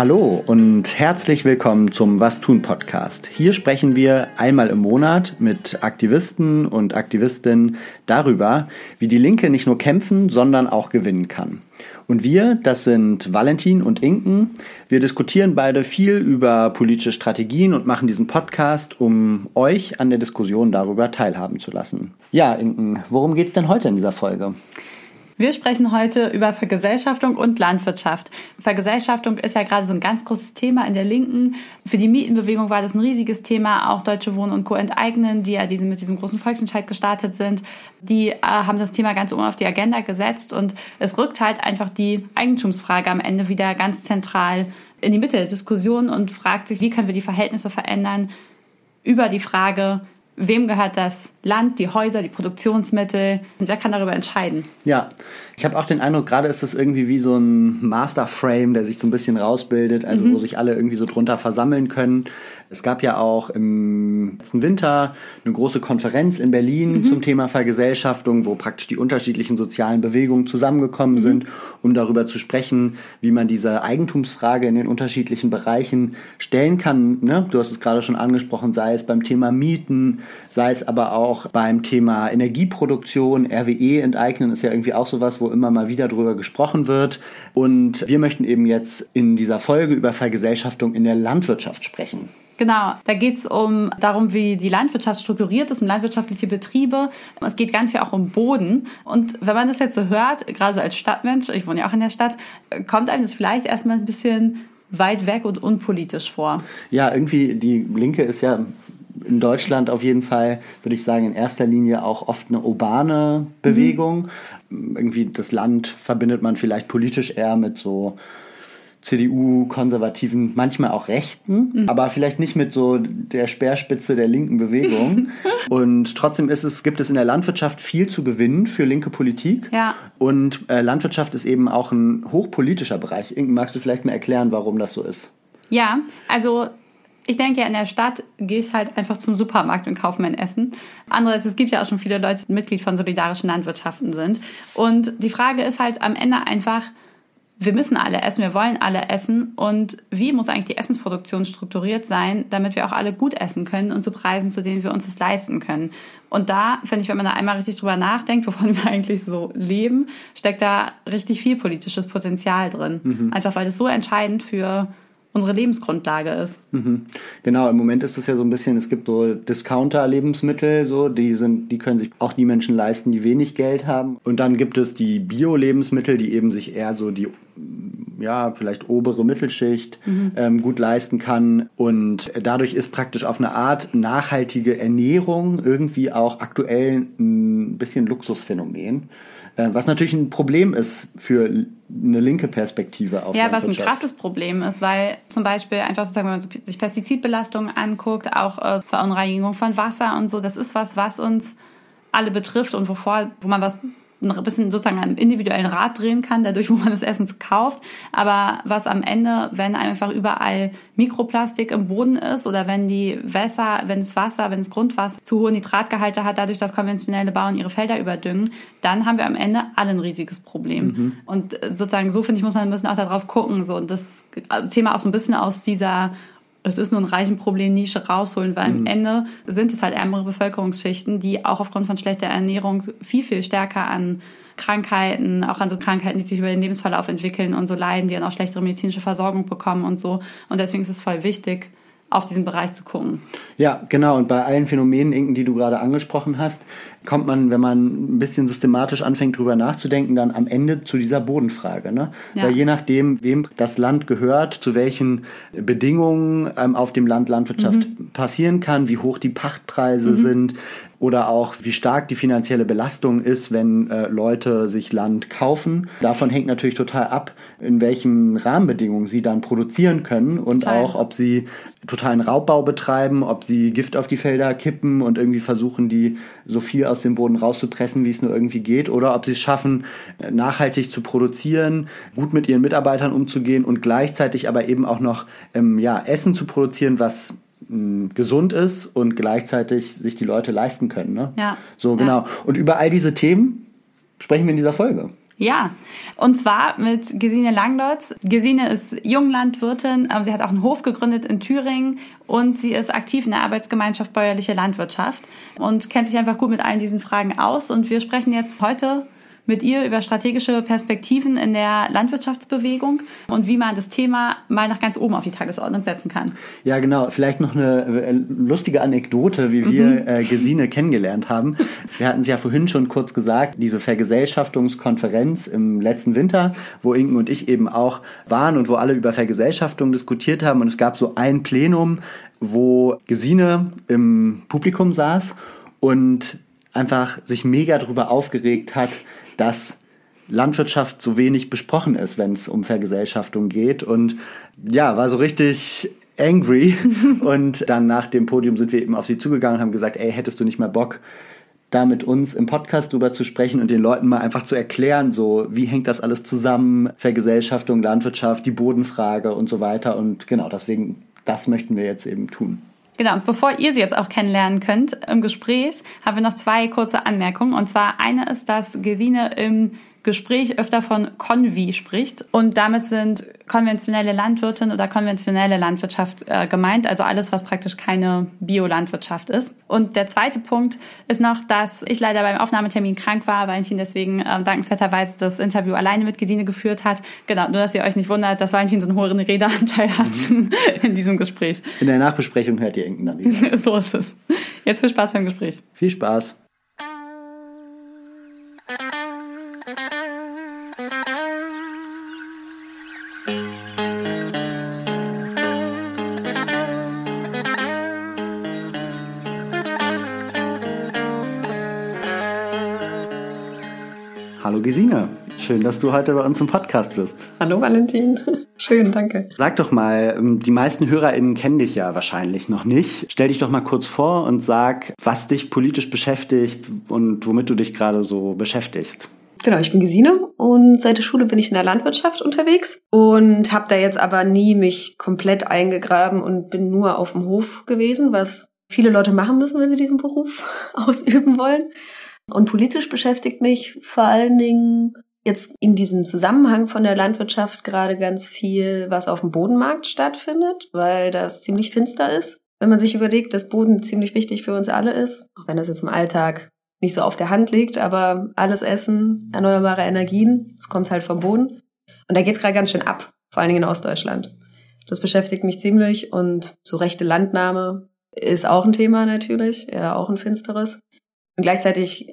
Hallo und herzlich willkommen zum Was tun Podcast. Hier sprechen wir einmal im Monat mit Aktivisten und Aktivistinnen darüber, wie die Linke nicht nur kämpfen, sondern auch gewinnen kann. Und wir, das sind Valentin und Inken. Wir diskutieren beide viel über politische Strategien und machen diesen Podcast, um euch an der Diskussion darüber teilhaben zu lassen. Ja, Inken, worum geht's denn heute in dieser Folge? Wir sprechen heute über Vergesellschaftung und Landwirtschaft. Vergesellschaftung ist ja gerade so ein ganz großes Thema in der Linken. Für die Mietenbewegung war das ein riesiges Thema. Auch Deutsche Wohnen und Co. enteignen, die ja diesen, mit diesem großen Volksentscheid gestartet sind, die äh, haben das Thema ganz oben auf die Agenda gesetzt. Und es rückt halt einfach die Eigentumsfrage am Ende wieder ganz zentral in die Mitte der Diskussion und fragt sich, wie können wir die Verhältnisse verändern über die Frage, wem gehört das Land, die Häuser, die Produktionsmittel und wer kann darüber entscheiden? Ja, ich habe auch den Eindruck, gerade ist das irgendwie wie so ein Masterframe, der sich so ein bisschen rausbildet, also mhm. wo sich alle irgendwie so drunter versammeln können. Es gab ja auch im letzten Winter eine große Konferenz in Berlin mhm. zum Thema Vergesellschaftung, wo praktisch die unterschiedlichen sozialen Bewegungen zusammengekommen mhm. sind, um darüber zu sprechen, wie man diese Eigentumsfrage in den unterschiedlichen Bereichen stellen kann. Ne? Du hast es gerade schon angesprochen, sei es beim Thema Mieten, sei es aber auch beim Thema Energieproduktion, RWE enteignen ist ja irgendwie auch sowas, wo immer mal wieder drüber gesprochen wird. Und wir möchten eben jetzt in dieser Folge über Vergesellschaftung in der Landwirtschaft sprechen. Genau, da geht es um darum, wie die Landwirtschaft strukturiert ist, um landwirtschaftliche Betriebe. Es geht ganz viel auch um Boden. Und wenn man das jetzt so hört, gerade so als Stadtmensch, ich wohne ja auch in der Stadt, kommt einem das vielleicht erstmal ein bisschen weit weg und unpolitisch vor. Ja, irgendwie die Linke ist ja in Deutschland auf jeden Fall, würde ich sagen, in erster Linie auch oft eine urbane Bewegung. Mhm. Irgendwie das Land verbindet man vielleicht politisch eher mit so CDU, Konservativen, manchmal auch Rechten, mhm. aber vielleicht nicht mit so der Speerspitze der linken Bewegung. und trotzdem ist es, gibt es in der Landwirtschaft viel zu gewinnen für linke Politik. Ja. Und äh, Landwirtschaft ist eben auch ein hochpolitischer Bereich. Inken, magst du vielleicht mal erklären, warum das so ist? Ja, also ich denke, in der Stadt gehe ich halt einfach zum Supermarkt und kaufe mein Essen. Andererseits, es gibt ja auch schon viele Leute, die Mitglied von solidarischen Landwirtschaften sind. Und die Frage ist halt am Ende einfach, wir müssen alle essen, wir wollen alle essen und wie muss eigentlich die Essensproduktion strukturiert sein, damit wir auch alle gut essen können und zu Preisen, zu denen wir uns das leisten können. Und da finde ich, wenn man da einmal richtig drüber nachdenkt, wovon wir eigentlich so leben, steckt da richtig viel politisches Potenzial drin. Mhm. Einfach weil es so entscheidend für unsere Lebensgrundlage ist. Mhm. Genau, im Moment ist es ja so ein bisschen, es gibt so Discounter-Lebensmittel, so, die sind, die können sich auch die Menschen leisten, die wenig Geld haben. Und dann gibt es die Bio-Lebensmittel, die eben sich eher so die ja, vielleicht obere Mittelschicht mhm. ähm, gut leisten kann. Und dadurch ist praktisch auf eine Art nachhaltige Ernährung irgendwie auch aktuell ein bisschen Luxusphänomen. Äh, was natürlich ein Problem ist für eine linke Perspektive auf Ja, was ein krasses Problem ist, weil zum Beispiel einfach sozusagen, wenn man sich Pestizidbelastungen anguckt, auch äh, Verunreinigung von Wasser und so, das ist was, was uns alle betrifft und wovor, wo man was ein bisschen sozusagen einen individuellen Rad drehen kann, dadurch, wo man das Essen kauft. Aber was am Ende, wenn einfach überall Mikroplastik im Boden ist oder wenn die Wässer, wenn das Wasser, wenn das Grundwasser zu hohe Nitratgehalte hat, dadurch, dass konventionelle Bauern ihre Felder überdüngen, dann haben wir am Ende alle ein riesiges Problem. Mhm. Und sozusagen so, finde ich, muss man ein bisschen auch darauf gucken. So, und das Thema auch so ein bisschen aus dieser es ist nur ein reichen Problem Nische rausholen, weil mhm. am Ende sind es halt ärmere Bevölkerungsschichten, die auch aufgrund von schlechter Ernährung viel, viel stärker an Krankheiten, auch an so Krankheiten, die sich über den Lebensverlauf entwickeln und so leiden, die dann auch schlechtere medizinische Versorgung bekommen und so. Und deswegen ist es voll wichtig, auf diesen Bereich zu gucken. Ja, genau. Und bei allen Phänomenen, die du gerade angesprochen hast, kommt man, wenn man ein bisschen systematisch anfängt, drüber nachzudenken, dann am Ende zu dieser Bodenfrage. Ne? Ja. Weil je nachdem, wem das Land gehört, zu welchen Bedingungen ähm, auf dem Land Landwirtschaft mhm. passieren kann, wie hoch die Pachtpreise mhm. sind, oder auch wie stark die finanzielle Belastung ist, wenn äh, Leute sich Land kaufen. Davon hängt natürlich total ab, in welchen Rahmenbedingungen sie dann produzieren können und total. auch, ob sie totalen Raubbau betreiben, ob sie Gift auf die Felder kippen und irgendwie versuchen, die so viel aus dem Boden rauszupressen, wie es nur irgendwie geht, oder ob sie es schaffen, nachhaltig zu produzieren, gut mit ihren Mitarbeitern umzugehen und gleichzeitig aber eben auch noch ähm, ja, Essen zu produzieren, was gesund ist und gleichzeitig sich die Leute leisten können. Ne? Ja. So, genau. Ja. Und über all diese Themen sprechen wir in dieser Folge. Ja, und zwar mit Gesine Langlotz. Gesine ist Junglandwirtin, aber sie hat auch einen Hof gegründet in Thüringen und sie ist aktiv in der Arbeitsgemeinschaft Bäuerliche Landwirtschaft und kennt sich einfach gut mit allen diesen Fragen aus. Und wir sprechen jetzt heute mit ihr über strategische Perspektiven in der Landwirtschaftsbewegung und wie man das Thema mal nach ganz oben auf die Tagesordnung setzen kann. Ja, genau. Vielleicht noch eine äh, lustige Anekdote, wie wir mhm. äh, Gesine kennengelernt haben. Wir hatten es ja vorhin schon kurz gesagt, diese Vergesellschaftungskonferenz im letzten Winter, wo Inken und ich eben auch waren und wo alle über Vergesellschaftung diskutiert haben. Und es gab so ein Plenum, wo Gesine im Publikum saß und einfach sich mega darüber aufgeregt hat, dass Landwirtschaft so wenig besprochen ist, wenn es um Vergesellschaftung geht. Und ja, war so richtig angry. und dann nach dem Podium sind wir eben auf sie zugegangen und haben gesagt, ey, hättest du nicht mal Bock, da mit uns im Podcast drüber zu sprechen und den Leuten mal einfach zu erklären, so wie hängt das alles zusammen, Vergesellschaftung, Landwirtschaft, die Bodenfrage und so weiter. Und genau, deswegen, das möchten wir jetzt eben tun. Genau, und bevor ihr sie jetzt auch kennenlernen könnt im Gespräch, haben wir noch zwei kurze Anmerkungen. Und zwar eine ist, dass Gesine im Gespräch öfter von Konvi spricht. Und damit sind konventionelle Landwirtin oder konventionelle Landwirtschaft äh, gemeint, also alles, was praktisch keine Biolandwirtschaft ist. Und der zweite Punkt ist noch, dass ich leider beim Aufnahmetermin krank war, Valentin deswegen äh, dankenswerterweise das Interview alleine mit Gesine geführt hat. Genau, nur dass ihr euch nicht wundert, dass Valentin so einen hohen Redeanteil hat mhm. in diesem Gespräch. In der Nachbesprechung hört ihr Inken dann wieder. so ist es. Jetzt viel Spaß beim Gespräch. Viel Spaß. Schön, dass du heute bei uns im Podcast bist. Hallo Valentin, schön, danke. Sag doch mal, ähm, die meisten HörerInnen kennen dich ja wahrscheinlich noch nicht. Stell dich doch mal kurz vor und sag, was dich politisch beschäftigt und womit du dich gerade so beschäftigst. Genau, ich bin Gesine und seit der Schule bin ich in der Landwirtschaft unterwegs und habe da jetzt aber nie mich komplett eingegraben und bin nur auf dem Hof gewesen, was viele Leute machen müssen, wenn sie diesen Beruf ausüben wollen. Und politisch beschäftigt mich vor allen Dingen jetzt in diesem Zusammenhang von der Landwirtschaft gerade ganz viel, was auf dem Bodenmarkt stattfindet, weil das ziemlich finster ist. Wenn man sich überlegt, dass Boden ziemlich wichtig für uns alle ist, auch wenn das jetzt im Alltag nicht so auf der Hand liegt, aber alles Essen, erneuerbare Energien, es kommt halt vom Boden. Und da geht es gerade ganz schön ab, vor allen Dingen in Ostdeutschland. Das beschäftigt mich ziemlich und so rechte Landnahme ist auch ein Thema natürlich, ja auch ein finsteres. Und gleichzeitig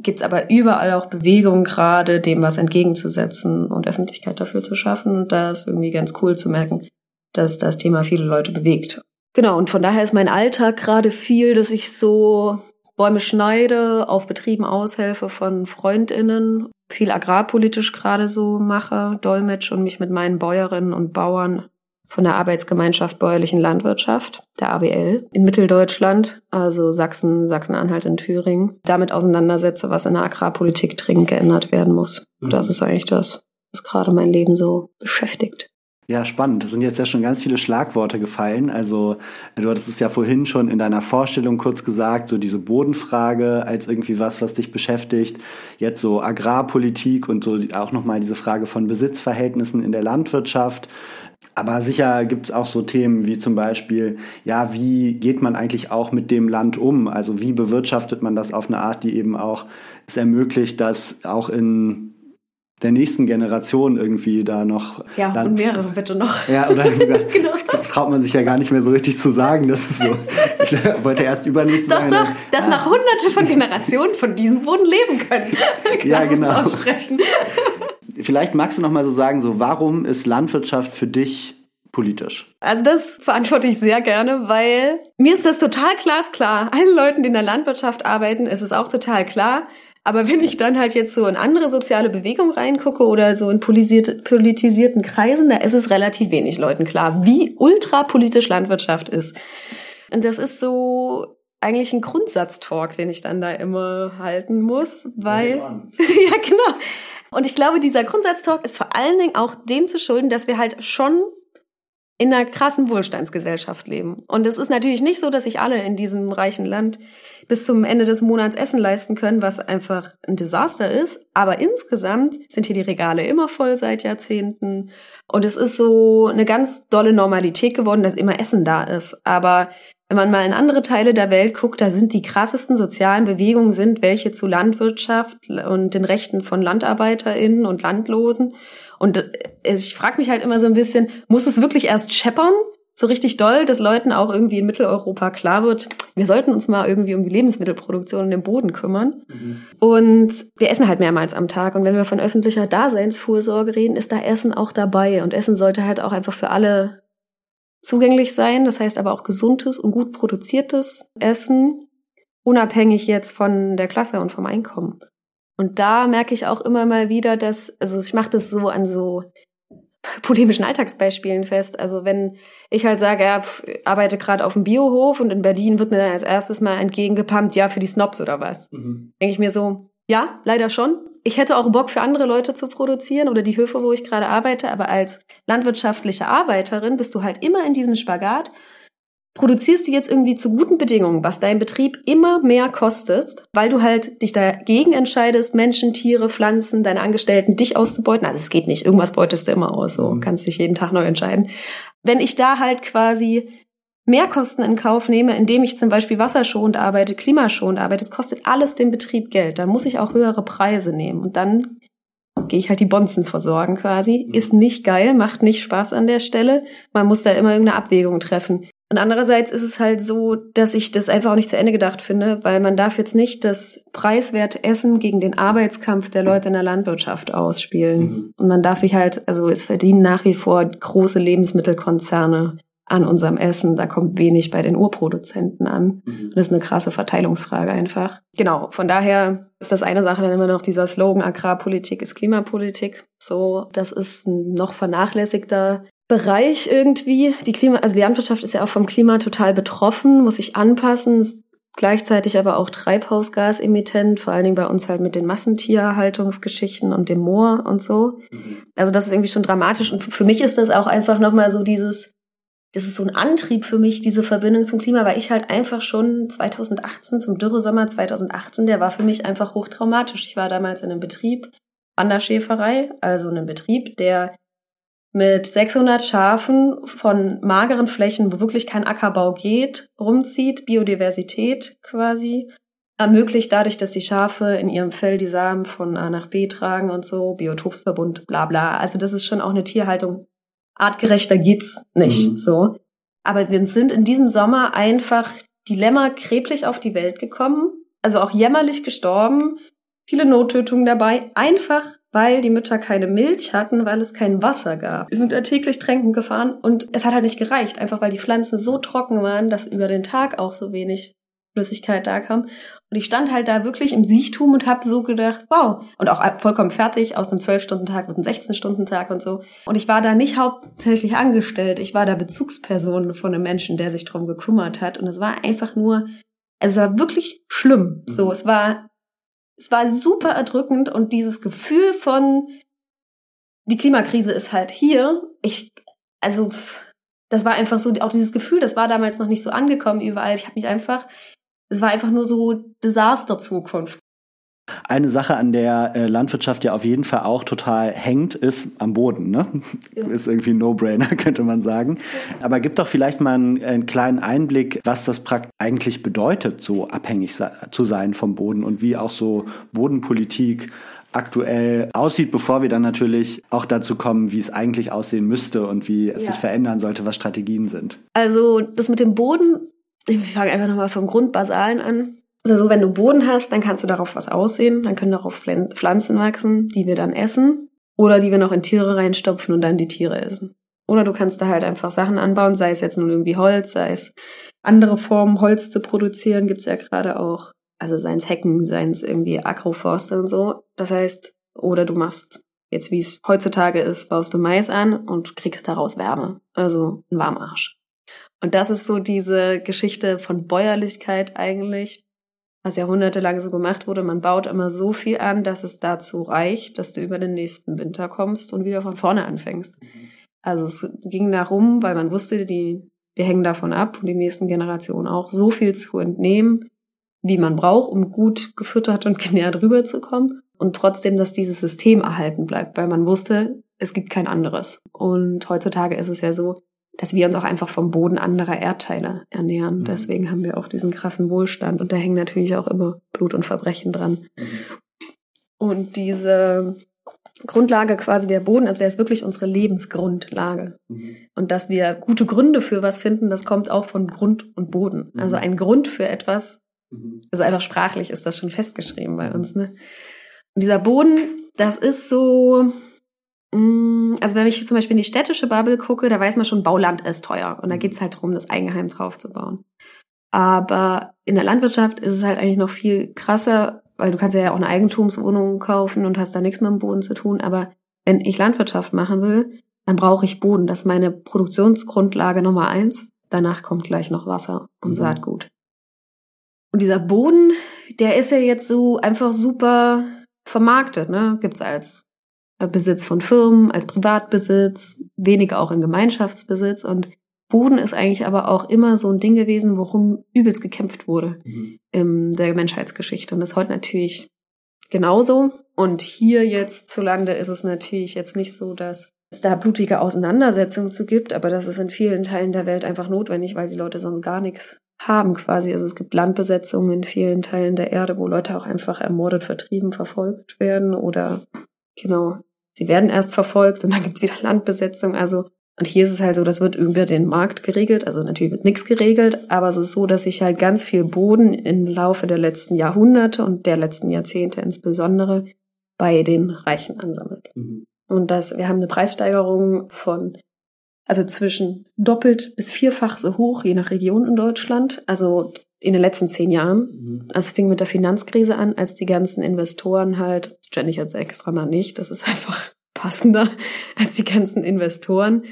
gibt's aber überall auch Bewegungen gerade, dem was entgegenzusetzen und Öffentlichkeit dafür zu schaffen. Und da ist irgendwie ganz cool zu merken, dass das Thema viele Leute bewegt. Genau, und von daher ist mein Alltag gerade viel, dass ich so Bäume schneide, auf Betrieben aushelfe von FreundInnen, viel agrarpolitisch gerade so mache, dolmetsch und mich mit meinen Bäuerinnen und Bauern von der Arbeitsgemeinschaft Bäuerlichen Landwirtschaft, der ABL, in Mitteldeutschland, also Sachsen, Sachsen-Anhalt und Thüringen, damit auseinandersetze, was in der Agrarpolitik dringend geändert werden muss. Mhm. Das ist eigentlich das, was gerade mein Leben so beschäftigt. Ja, spannend. Es sind jetzt ja schon ganz viele Schlagworte gefallen. Also du hattest es ja vorhin schon in deiner Vorstellung kurz gesagt, so diese Bodenfrage als irgendwie was, was dich beschäftigt. Jetzt so Agrarpolitik und so auch nochmal diese Frage von Besitzverhältnissen in der Landwirtschaft. Aber sicher gibt es auch so Themen wie zum Beispiel, ja, wie geht man eigentlich auch mit dem Land um? Also wie bewirtschaftet man das auf eine Art, die eben auch es ermöglicht, dass auch in der nächsten Generation irgendwie da noch. Ja, Land und mehrere bitte noch. Ja, oder sogar, genau. das traut man sich ja gar nicht mehr so richtig zu sagen. Das ist so. Ich wollte erst übernächste Doch, sagen, doch, dass ah. noch hunderte von Generationen von diesem Boden leben können. ja, genau. Uns aussprechen. Vielleicht magst du noch mal so sagen, so warum ist Landwirtschaft für dich politisch? Also das verantworte ich sehr gerne, weil mir ist das total glasklar. Allen Leuten, die in der Landwirtschaft arbeiten, ist es auch total klar. Aber wenn ich dann halt jetzt so in andere soziale Bewegungen reingucke oder so in politisierten Kreisen, da ist es relativ wenig Leuten klar, wie ultrapolitisch Landwirtschaft ist. Und das ist so eigentlich ein Grundsatztalk, den ich dann da immer halten muss, weil ja genau, und ich glaube, dieser Grundsatztalk ist vor allen Dingen auch dem zu schulden, dass wir halt schon in einer krassen Wohlstandsgesellschaft leben. Und es ist natürlich nicht so, dass sich alle in diesem reichen Land bis zum Ende des Monats Essen leisten können, was einfach ein Desaster ist. Aber insgesamt sind hier die Regale immer voll seit Jahrzehnten. Und es ist so eine ganz dolle Normalität geworden, dass immer Essen da ist. Aber wenn man mal in andere Teile der Welt guckt, da sind die krassesten sozialen Bewegungen sind welche zu Landwirtschaft und den Rechten von LandarbeiterInnen und Landlosen. Und äh, ich frage mich halt immer so ein bisschen, muss es wirklich erst scheppern, so richtig doll, dass Leuten auch irgendwie in Mitteleuropa klar wird, wir sollten uns mal irgendwie um die Lebensmittelproduktion und den Boden kümmern. Mhm. Und wir essen halt mehrmals am Tag. Und wenn wir von öffentlicher Daseinsvorsorge reden, ist da Essen auch dabei. Und Essen sollte halt auch einfach für alle zugänglich sein. Das heißt aber auch gesundes und gut produziertes Essen, unabhängig jetzt von der Klasse und vom Einkommen. Und da merke ich auch immer mal wieder, dass, also ich mache das so an so polemischen Alltagsbeispielen fest. Also wenn ich halt sage, ja, pf, arbeite gerade auf dem Biohof und in Berlin wird mir dann als erstes mal entgegengepumpt, ja, für die Snobs oder was. Mhm. Denke ich mir so, ja, leider schon. Ich hätte auch Bock für andere Leute zu produzieren oder die Höfe, wo ich gerade arbeite, aber als landwirtschaftliche Arbeiterin bist du halt immer in diesem Spagat produzierst du jetzt irgendwie zu guten Bedingungen, was dein Betrieb immer mehr kostet, weil du halt dich dagegen entscheidest, Menschen, Tiere, Pflanzen, deine Angestellten, dich auszubeuten. Also es geht nicht, irgendwas beutest du immer aus, so mhm. kannst dich jeden Tag neu entscheiden. Wenn ich da halt quasi Mehrkosten in Kauf nehme, indem ich zum Beispiel wasserschonend arbeite, klimaschonend arbeite, es kostet alles dem Betrieb Geld. Dann muss ich auch höhere Preise nehmen und dann gehe ich halt die Bonzen versorgen quasi. Mhm. Ist nicht geil, macht nicht Spaß an der Stelle. Man muss da immer irgendeine Abwägung treffen. Und andererseits ist es halt so, dass ich das einfach auch nicht zu Ende gedacht finde, weil man darf jetzt nicht das preiswerte Essen gegen den Arbeitskampf der Leute in der Landwirtschaft ausspielen. Mhm. Und man darf sich halt, also es verdienen nach wie vor große Lebensmittelkonzerne an unserem Essen. Da kommt wenig bei den Urproduzenten an. Mhm. Das ist eine krasse Verteilungsfrage einfach. Genau, von daher ist das eine Sache dann immer noch dieser Slogan Agrarpolitik ist Klimapolitik. So, das ist ein noch vernachlässigter Bereich irgendwie. Die Klima, also die Landwirtschaft ist ja auch vom Klima total betroffen, muss sich anpassen, ist gleichzeitig aber auch Treibhausgasemittent, vor allen Dingen bei uns halt mit den Massentierhaltungsgeschichten und dem Moor und so. Mhm. Also das ist irgendwie schon dramatisch und für mich ist das auch einfach nochmal so dieses, das ist so ein Antrieb für mich, diese Verbindung zum Klima, weil ich halt einfach schon 2018, zum Dürresommer 2018, der war für mich einfach hochtraumatisch. Ich war damals in einem Betrieb an der Schäferei, also einem Betrieb, der mit 600 Schafen von mageren Flächen, wo wirklich kein Ackerbau geht, rumzieht, Biodiversität quasi, ermöglicht dadurch, dass die Schafe in ihrem Fell die Samen von A nach B tragen und so, Biotopsverbund, bla bla. Also das ist schon auch eine Tierhaltung. Artgerechter geht's nicht, mhm. so. Aber wir sind in diesem Sommer einfach die Lämmer kreblich auf die Welt gekommen, also auch jämmerlich gestorben, viele Nottötungen dabei, einfach weil die Mütter keine Milch hatten, weil es kein Wasser gab. Wir sind da täglich tränken gefahren und es hat halt nicht gereicht, einfach weil die Pflanzen so trocken waren, dass über den Tag auch so wenig Flüssigkeit da kam. Und ich stand halt da wirklich im Siechtum und habe so gedacht, wow. Und auch vollkommen fertig, aus einem 12-Stunden-Tag wird ein 16-Stunden-Tag und so. Und ich war da nicht hauptsächlich angestellt, ich war da Bezugsperson von einem Menschen, der sich drum gekümmert hat. Und es war einfach nur, es war wirklich schlimm. So, mhm. es war es war super erdrückend und dieses Gefühl von, die Klimakrise ist halt hier. Ich, also, das war einfach so, auch dieses Gefühl, das war damals noch nicht so angekommen überall. Ich habe mich einfach, es war einfach nur so Desaster-Zukunft. Eine Sache, an der äh, Landwirtschaft ja auf jeden Fall auch total hängt, ist am Boden. Ne? Ja. Ist irgendwie ein No-Brainer, könnte man sagen. Aber gib doch vielleicht mal einen, einen kleinen Einblick, was das eigentlich bedeutet, so abhängig zu sein vom Boden und wie auch so Bodenpolitik aktuell aussieht, bevor wir dann natürlich auch dazu kommen, wie es eigentlich aussehen müsste und wie es ja. sich verändern sollte, was Strategien sind. Also das mit dem Boden, ich fange einfach nochmal vom Grundbasalen an. Also wenn du Boden hast, dann kannst du darauf was aussehen, dann können darauf Pflanzen wachsen, die wir dann essen oder die wir noch in Tiere reinstopfen und dann die Tiere essen. Oder du kannst da halt einfach Sachen anbauen, sei es jetzt nun irgendwie Holz, sei es andere Formen, Holz zu produzieren, gibt's ja gerade auch. Also seien es Hecken, seien es irgendwie Agroforste und so. Das heißt, oder du machst jetzt, wie es heutzutage ist, baust du Mais an und kriegst daraus Wärme. Also ein Warmarsch. Und das ist so diese Geschichte von Bäuerlichkeit eigentlich, was jahrhundertelang so gemacht wurde. Man baut immer so viel an, dass es dazu reicht, dass du über den nächsten Winter kommst und wieder von vorne anfängst. Also es ging darum, weil man wusste, die, wir hängen davon ab und die nächsten Generationen auch, so viel zu entnehmen, wie man braucht, um gut gefüttert und genährt rüberzukommen. Und trotzdem, dass dieses System erhalten bleibt, weil man wusste, es gibt kein anderes. Und heutzutage ist es ja so, dass wir uns auch einfach vom Boden anderer Erdteile ernähren. Mhm. Deswegen haben wir auch diesen krassen Wohlstand und da hängen natürlich auch immer Blut und Verbrechen dran. Mhm. Und diese Grundlage quasi der Boden, also der ist wirklich unsere Lebensgrundlage. Mhm. Und dass wir gute Gründe für was finden, das kommt auch von Grund und Boden. Mhm. Also ein Grund für etwas, mhm. also einfach sprachlich ist das schon festgeschrieben bei uns. Ne? Und dieser Boden, das ist so, also wenn ich zum Beispiel in die städtische Bubble gucke, da weiß man schon, Bauland ist teuer. Und da geht's halt darum, das Eigenheim draufzubauen. Aber in der Landwirtschaft ist es halt eigentlich noch viel krasser, weil du kannst ja auch eine Eigentumswohnung kaufen und hast da nichts mit dem Boden zu tun. Aber wenn ich Landwirtschaft machen will, dann brauche ich Boden. Das ist meine Produktionsgrundlage Nummer eins. Danach kommt gleich noch Wasser und mhm. Saatgut. Und dieser Boden, der ist ja jetzt so einfach super vermarktet, ne? Gibt's als Besitz von Firmen, als Privatbesitz, weniger auch in Gemeinschaftsbesitz. Und Boden ist eigentlich aber auch immer so ein Ding gewesen, worum übelst gekämpft wurde mhm. in der Menschheitsgeschichte. Und das ist heute natürlich genauso. Und hier jetzt zu Lande ist es natürlich jetzt nicht so, dass es da blutige Auseinandersetzungen zu gibt, aber das ist in vielen Teilen der Welt einfach notwendig, weil die Leute sonst gar nichts haben quasi. Also es gibt Landbesetzungen in vielen Teilen der Erde, wo Leute auch einfach ermordet, vertrieben, verfolgt werden oder genau sie werden erst verfolgt und dann gibt es wieder Landbesetzung. Also, und hier ist es halt so, das wird über den Markt geregelt. Also natürlich wird nichts geregelt, aber es ist so, dass sich halt ganz viel Boden im Laufe der letzten Jahrhunderte und der letzten Jahrzehnte insbesondere bei den Reichen ansammelt. Mhm. Und das, wir haben eine Preissteigerung von also zwischen doppelt bis vierfach so hoch, je nach Region in Deutschland. Also in den letzten zehn Jahren. Mhm. Also fing mit der Finanzkrise an, als die ganzen Investoren halt, das gender ich jetzt extra mal nicht, das ist einfach passender, als die ganzen Investoren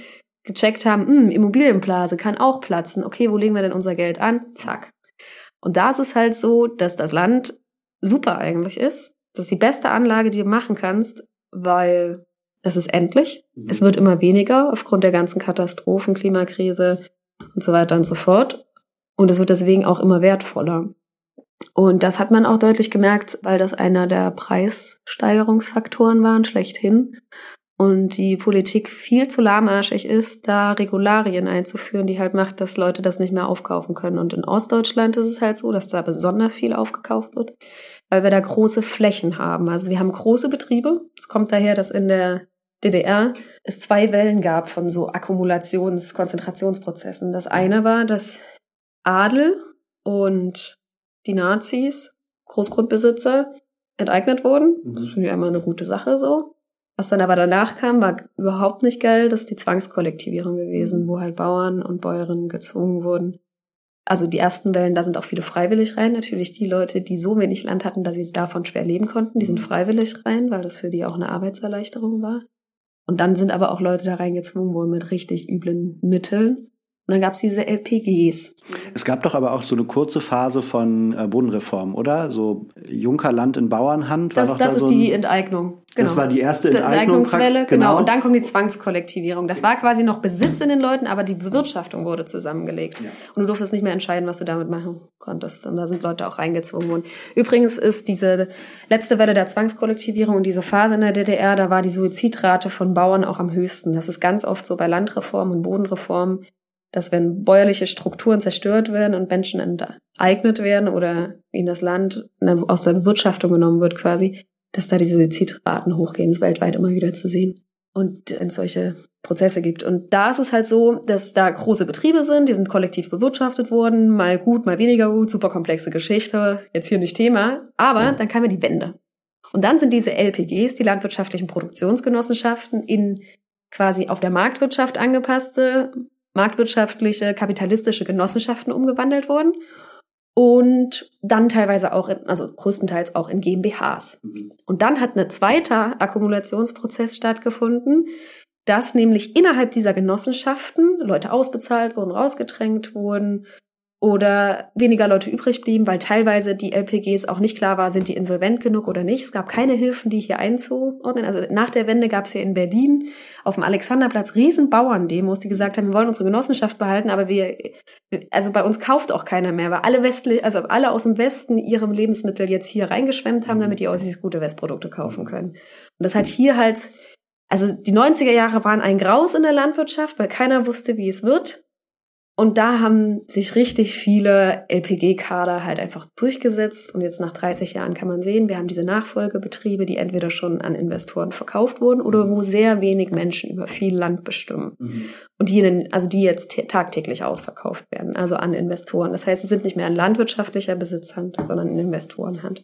gecheckt haben, hm, Immobilienblase kann auch platzen. Okay, wo legen wir denn unser Geld an? Zack. Und da ist es halt so, dass das Land super eigentlich ist. Das ist die beste Anlage, die du machen kannst, weil es ist endlich. Mhm. Es wird immer weniger aufgrund der ganzen Katastrophen, Klimakrise und so weiter und so fort. Und es wird deswegen auch immer wertvoller. Und das hat man auch deutlich gemerkt, weil das einer der Preissteigerungsfaktoren waren, schlechthin. Und die Politik viel zu lahmarschig ist, da Regularien einzuführen, die halt macht, dass Leute das nicht mehr aufkaufen können. Und in Ostdeutschland ist es halt so, dass da besonders viel aufgekauft wird, weil wir da große Flächen haben. Also wir haben große Betriebe. Es kommt daher, dass in der DDR es zwei Wellen gab von so Akkumulations-, Konzentrationsprozessen. Das eine war, dass Adel und die Nazis, Großgrundbesitzer, enteignet wurden. Mhm. Das finde ich einmal eine gute Sache so. Was dann aber danach kam, war überhaupt nicht geil. Das ist die Zwangskollektivierung gewesen, mhm. wo halt Bauern und Bäuerinnen gezwungen wurden. Also die ersten Wellen, da sind auch viele freiwillig rein. Natürlich die Leute, die so wenig Land hatten, dass sie davon schwer leben konnten, die sind mhm. freiwillig rein, weil das für die auch eine Arbeitserleichterung war. Und dann sind aber auch Leute da reingezwungen worden mit richtig üblen Mitteln. Und dann gab es diese LPGs. Es gab doch aber auch so eine kurze Phase von äh, Bodenreform, oder? So Junkerland in Bauernhand. War das das da ist so die Enteignung. Genau. Das war die erste Enteignung. Enteignungswelle, genau. genau. Und dann kommt die Zwangskollektivierung. Das war quasi noch Besitz in den Leuten, aber die Bewirtschaftung wurde zusammengelegt. Ja. Und du durftest nicht mehr entscheiden, was du damit machen konntest. Und da sind Leute auch reingezwungen worden. Übrigens ist diese letzte Welle der Zwangskollektivierung und diese Phase in der DDR, da war die Suizidrate von Bauern auch am höchsten. Das ist ganz oft so bei Landreformen und Bodenreformen dass wenn bäuerliche Strukturen zerstört werden und Menschen enteignet werden oder in das Land aus der Bewirtschaftung genommen wird quasi, dass da die Suizidraten hochgehen, das ist weltweit immer wieder zu sehen. Und es solche Prozesse gibt. Und da ist es halt so, dass da große Betriebe sind, die sind kollektiv bewirtschaftet worden, mal gut, mal weniger gut, super komplexe Geschichte, jetzt hier nicht Thema. Aber dann kam ja die Wende. Und dann sind diese LPGs, die landwirtschaftlichen Produktionsgenossenschaften, in quasi auf der Marktwirtschaft angepasste marktwirtschaftliche, kapitalistische Genossenschaften umgewandelt wurden und dann teilweise auch, in, also größtenteils auch in GmbHs. Mhm. Und dann hat ein zweiter Akkumulationsprozess stattgefunden, dass nämlich innerhalb dieser Genossenschaften Leute ausbezahlt wurden, rausgedrängt wurden oder weniger Leute übrig blieben, weil teilweise die LPGs auch nicht klar war, sind die insolvent genug oder nicht. Es gab keine Hilfen, die hier einzuordnen. Also nach der Wende gab es hier in Berlin auf dem Alexanderplatz riesen Bauerndemos, die gesagt haben, wir wollen unsere Genossenschaft behalten, aber wir, also bei uns kauft auch keiner mehr, weil alle Westli also alle aus dem Westen ihre Lebensmittel jetzt hier reingeschwemmt haben, damit die Aussies gute Westprodukte kaufen können. Und das hat hier halt, also die 90er Jahre waren ein Graus in der Landwirtschaft, weil keiner wusste, wie es wird. Und da haben sich richtig viele LPG-Kader halt einfach durchgesetzt. Und jetzt nach 30 Jahren kann man sehen, wir haben diese Nachfolgebetriebe, die entweder schon an Investoren verkauft wurden oder wo sehr wenig Menschen über viel Land bestimmen. Mhm. Und die, also die jetzt tagtäglich ausverkauft werden, also an Investoren. Das heißt, sie sind nicht mehr in landwirtschaftlicher Besitzhand, sondern in Investorenhand.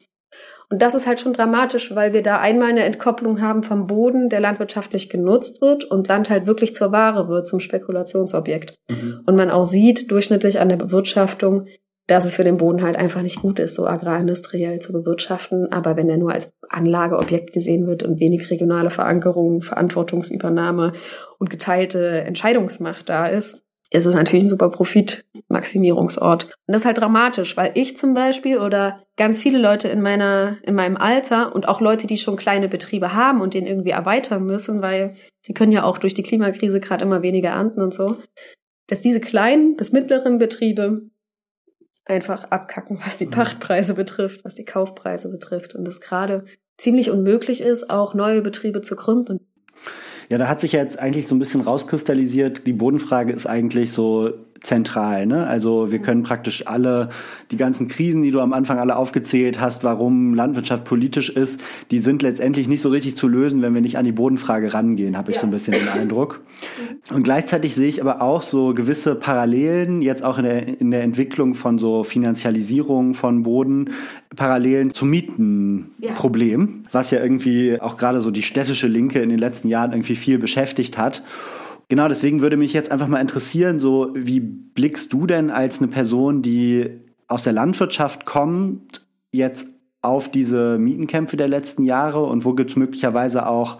Und das ist halt schon dramatisch, weil wir da einmal eine Entkopplung haben vom Boden, der landwirtschaftlich genutzt wird und Land halt wirklich zur Ware wird, zum Spekulationsobjekt. Mhm. Und man auch sieht, durchschnittlich an der Bewirtschaftung, dass es für den Boden halt einfach nicht gut ist, so agrarindustriell zu bewirtschaften. Aber wenn er nur als Anlageobjekt gesehen wird und wenig regionale Verankerung, Verantwortungsübernahme und geteilte Entscheidungsmacht da ist, ist es natürlich ein super Profitmaximierungsort. Und das ist halt dramatisch, weil ich zum Beispiel oder ganz viele Leute in meiner, in meinem Alter und auch Leute, die schon kleine Betriebe haben und den irgendwie erweitern müssen, weil sie können ja auch durch die Klimakrise gerade immer weniger ernten und so, dass diese kleinen bis mittleren Betriebe einfach abkacken, was die mhm. Pachtpreise betrifft, was die Kaufpreise betrifft und es gerade ziemlich unmöglich ist, auch neue Betriebe zu gründen. Ja, da hat sich ja jetzt eigentlich so ein bisschen rauskristallisiert, die Bodenfrage ist eigentlich so zentral. Ne? Also wir können praktisch alle, die ganzen Krisen, die du am Anfang alle aufgezählt hast, warum Landwirtschaft politisch ist, die sind letztendlich nicht so richtig zu lösen, wenn wir nicht an die Bodenfrage rangehen, habe ich ja. so ein bisschen den Eindruck. Und gleichzeitig sehe ich aber auch so gewisse Parallelen, jetzt auch in der, in der Entwicklung von so Finanzialisierung von Boden, Parallelen zum Mietenproblem, ja. was ja irgendwie auch gerade so die städtische Linke in den letzten Jahren irgendwie viel beschäftigt hat. Genau, deswegen würde mich jetzt einfach mal interessieren, so wie blickst du denn als eine Person, die aus der Landwirtschaft kommt, jetzt auf diese Mietenkämpfe der letzten Jahre und wo gibt es möglicherweise auch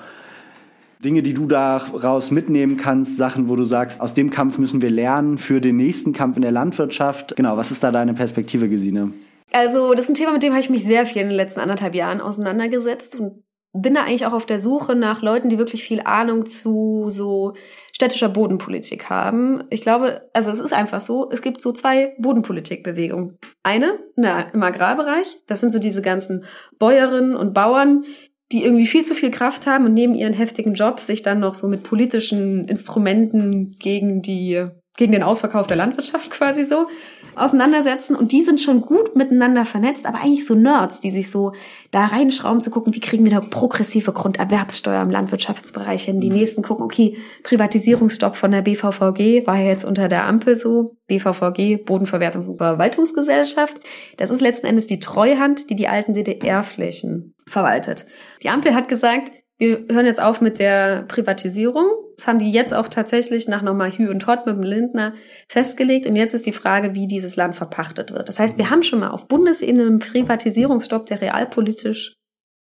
Dinge, die du daraus mitnehmen kannst, Sachen, wo du sagst, aus dem Kampf müssen wir lernen für den nächsten Kampf in der Landwirtschaft. Genau, was ist da deine Perspektive, Gesine? Also, das ist ein Thema, mit dem habe ich mich sehr viel in den letzten anderthalb Jahren auseinandergesetzt und bin da eigentlich auch auf der Suche nach Leuten, die wirklich viel Ahnung zu so städtischer Bodenpolitik haben. Ich glaube, also es ist einfach so, es gibt so zwei Bodenpolitikbewegungen. Eine na, im Agrarbereich, das sind so diese ganzen Bäuerinnen und Bauern, die irgendwie viel zu viel Kraft haben und neben ihren heftigen Jobs sich dann noch so mit politischen Instrumenten gegen die gegen den Ausverkauf der Landwirtschaft quasi so auseinandersetzen und die sind schon gut miteinander vernetzt, aber eigentlich so Nerds, die sich so da reinschrauben zu gucken, wie kriegen wir da progressive Grunderwerbssteuer im Landwirtschaftsbereich hin. Die mhm. nächsten gucken, okay, Privatisierungsstopp von der BVVG war ja jetzt unter der Ampel so. BVVG, Bodenverwertungs- und Verwaltungsgesellschaft. Das ist letzten Endes die Treuhand, die die alten DDR-Flächen verwaltet. Die Ampel hat gesagt, wir hören jetzt auf mit der Privatisierung. Das haben die jetzt auch tatsächlich nach nochmal Hü und Hott mit dem Lindner festgelegt. Und jetzt ist die Frage, wie dieses Land verpachtet wird. Das heißt, wir haben schon mal auf Bundesebene einen Privatisierungsstopp, der realpolitisch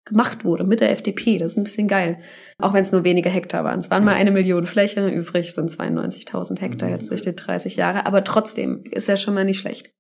gemacht wurde mit der FDP. Das ist ein bisschen geil. Auch wenn es nur wenige Hektar waren. Es waren mal eine Million Fläche, übrig sind 92.000 Hektar jetzt durch die 30 Jahre. Aber trotzdem ist ja schon mal nicht schlecht.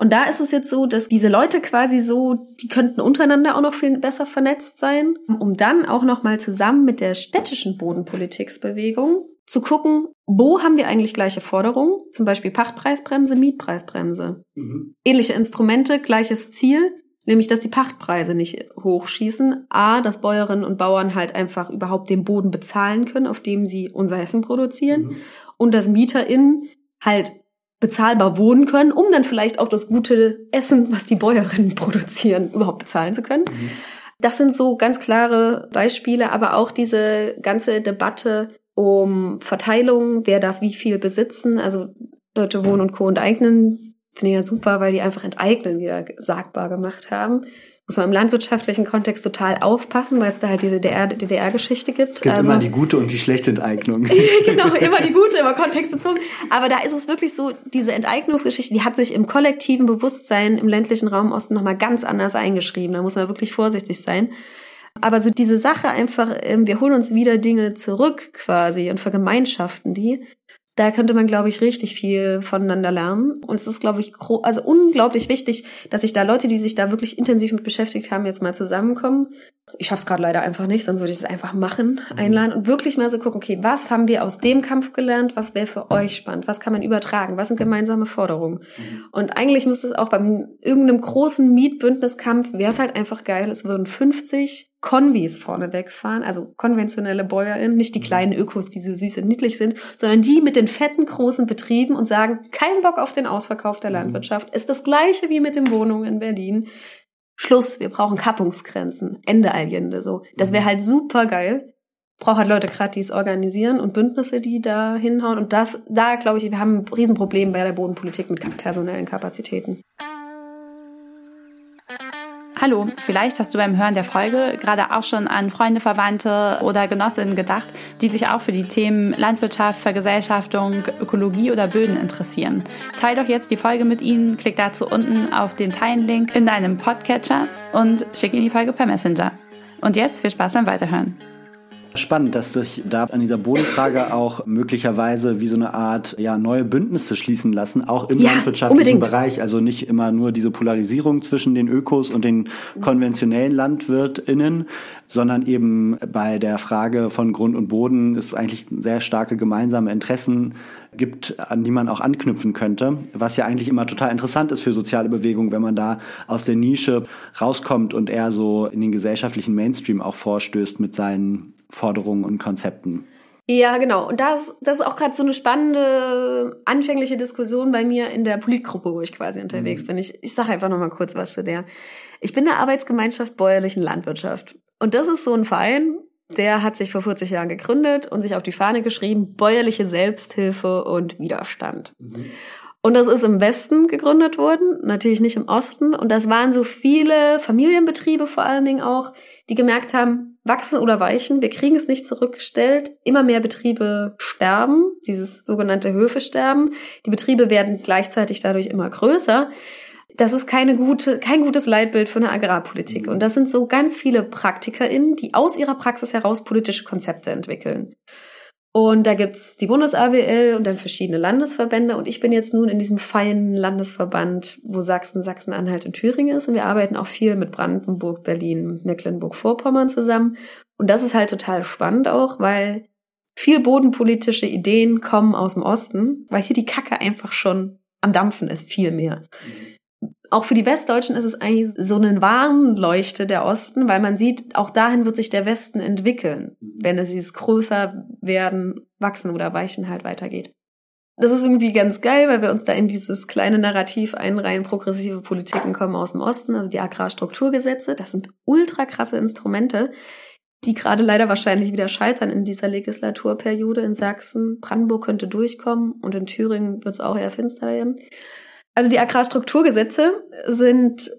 Und da ist es jetzt so, dass diese Leute quasi so, die könnten untereinander auch noch viel besser vernetzt sein, um dann auch noch mal zusammen mit der städtischen Bodenpolitiksbewegung zu gucken, wo haben wir eigentlich gleiche Forderungen, zum Beispiel Pachtpreisbremse, Mietpreisbremse. Mhm. Ähnliche Instrumente, gleiches Ziel, nämlich dass die Pachtpreise nicht hochschießen. A, dass Bäuerinnen und Bauern halt einfach überhaupt den Boden bezahlen können, auf dem sie unser Essen produzieren. Mhm. Und dass MieterInnen halt bezahlbar wohnen können, um dann vielleicht auch das gute Essen, was die Bäuerinnen produzieren, überhaupt bezahlen zu können. Mhm. Das sind so ganz klare Beispiele, aber auch diese ganze Debatte um Verteilung, wer darf wie viel besitzen. Also Deutsche Wohnen und Co. enteignen, finde ich ja super, weil die einfach enteignen wieder sagbar gemacht haben muss man im landwirtschaftlichen Kontext total aufpassen, weil es da halt diese DDR-Geschichte gibt. Es gibt also, immer die gute und die schlechte Enteignung. genau, immer die gute, immer kontextbezogen. Aber da ist es wirklich so, diese Enteignungsgeschichte, die hat sich im kollektiven Bewusstsein im ländlichen Raum Osten nochmal ganz anders eingeschrieben. Da muss man wirklich vorsichtig sein. Aber so diese Sache einfach, ähm, wir holen uns wieder Dinge zurück quasi und vergemeinschaften die, Da könnte man, glaube ich, richtig viel voneinander lernen. Und es ist, glaube ich, also unglaublich wichtig, dass sich da Leute, die sich da wirklich intensiv mit beschäftigt haben, jetzt mal zusammenkommen. Ich schaffe es gerade leider einfach nicht, sonst würde ich es einfach machen, mhm. einladen und wirklich mal so gucken, okay, was haben wir aus dem Kampf gelernt? Was wäre für euch spannend? Was kann man übertragen? Was sind gemeinsame Forderungen? Mhm. Und eigentlich müsste es auch beim irgendeinem großen Mietbündniskampf, wäre es halt einfach geil, es würden 50 Konvis vorne wegfahren, also konventionelle BäuerInnen, nicht die mhm. kleinen Ökos, die so süß und niedlich sind, sondern die mit den fetten großen Betrieben und sagen, kein Bock auf den Ausverkauf der mhm. Landwirtschaft, ist das gleiche wie mit den Wohnungen in Berlin. Schluss, wir brauchen Kappungsgrenzen, Ende Allende, so. Das wäre mhm. halt super geil. Braucht halt Leute gerade, die es organisieren und Bündnisse, die da hinhauen. Und das, da glaube ich, wir haben ein Riesenproblem bei der Bodenpolitik mit personellen Kapazitäten. Hallo, vielleicht hast du beim Hören der Folge gerade auch schon an Freunde, Verwandte oder Genossinnen gedacht, die sich auch für die Themen Landwirtschaft, Vergesellschaftung, Ökologie oder Böden interessieren. Teil doch jetzt die Folge mit ihnen, klick dazu unten auf den Teilen-Link in deinem Podcatcher und schick ihnen die Folge per Messenger. Und jetzt viel Spaß beim Weiterhören. Spannend, dass sich da an dieser Bodenfrage auch möglicherweise wie so eine Art ja, neue Bündnisse schließen lassen, auch im ja, landwirtschaftlichen unbedingt. Bereich. Also nicht immer nur diese Polarisierung zwischen den Ökos und den konventionellen LandwirtInnen, sondern eben bei der Frage von Grund und Boden ist eigentlich sehr starke gemeinsame Interessen gibt, an die man auch anknüpfen könnte, was ja eigentlich immer total interessant ist für soziale Bewegungen, wenn man da aus der Nische rauskommt und eher so in den gesellschaftlichen Mainstream auch vorstößt mit seinen Forderungen und Konzepten. Ja, genau. Und das, das ist auch gerade so eine spannende anfängliche Diskussion bei mir in der Politgruppe, wo ich quasi unterwegs mhm. bin. Ich, ich sage einfach noch mal kurz was zu der. Ich bin der Arbeitsgemeinschaft bäuerlichen Landwirtschaft. Und das ist so ein Verein, der hat sich vor 40 Jahren gegründet und sich auf die Fahne geschrieben, bäuerliche Selbsthilfe und Widerstand. Mhm. Und das ist im Westen gegründet worden, natürlich nicht im Osten. Und das waren so viele Familienbetriebe vor allen Dingen auch, die gemerkt haben, wachsen oder weichen, wir kriegen es nicht zurückgestellt. Immer mehr Betriebe sterben, dieses sogenannte Höfesterben. Die Betriebe werden gleichzeitig dadurch immer größer das ist keine gute, kein gutes Leitbild für eine Agrarpolitik. Und das sind so ganz viele PraktikerInnen, die aus ihrer Praxis heraus politische Konzepte entwickeln. Und da gibt's die Bundes-AWL und dann verschiedene Landesverbände. Und ich bin jetzt nun in diesem feinen Landesverband, wo Sachsen, Sachsen-Anhalt und Thüringen ist. Und wir arbeiten auch viel mit Brandenburg, Berlin, Mecklenburg-Vorpommern zusammen. Und das ist halt total spannend auch, weil viel bodenpolitische Ideen kommen aus dem Osten, weil hier die Kacke einfach schon am Dampfen ist, viel mehr. Mhm auch für die Westdeutschen ist es eigentlich so eine Warnleuchte der Osten, weil man sieht, auch dahin wird sich der Westen entwickeln, wenn es dieses größer werden, wachsen oder weichen halt weitergeht. Das ist irgendwie ganz geil, weil wir uns da in dieses kleine Narrativ einreihen, progressive Politiken kommen aus dem Osten, also die Agrarstrukturgesetze, das sind ultra krasse Instrumente, die gerade leider wahrscheinlich wieder scheitern in dieser Legislaturperiode in Sachsen. Brandenburg könnte durchkommen und in Thüringen wird es auch eher finster werden. Also die Agrarstrukturgesetze sind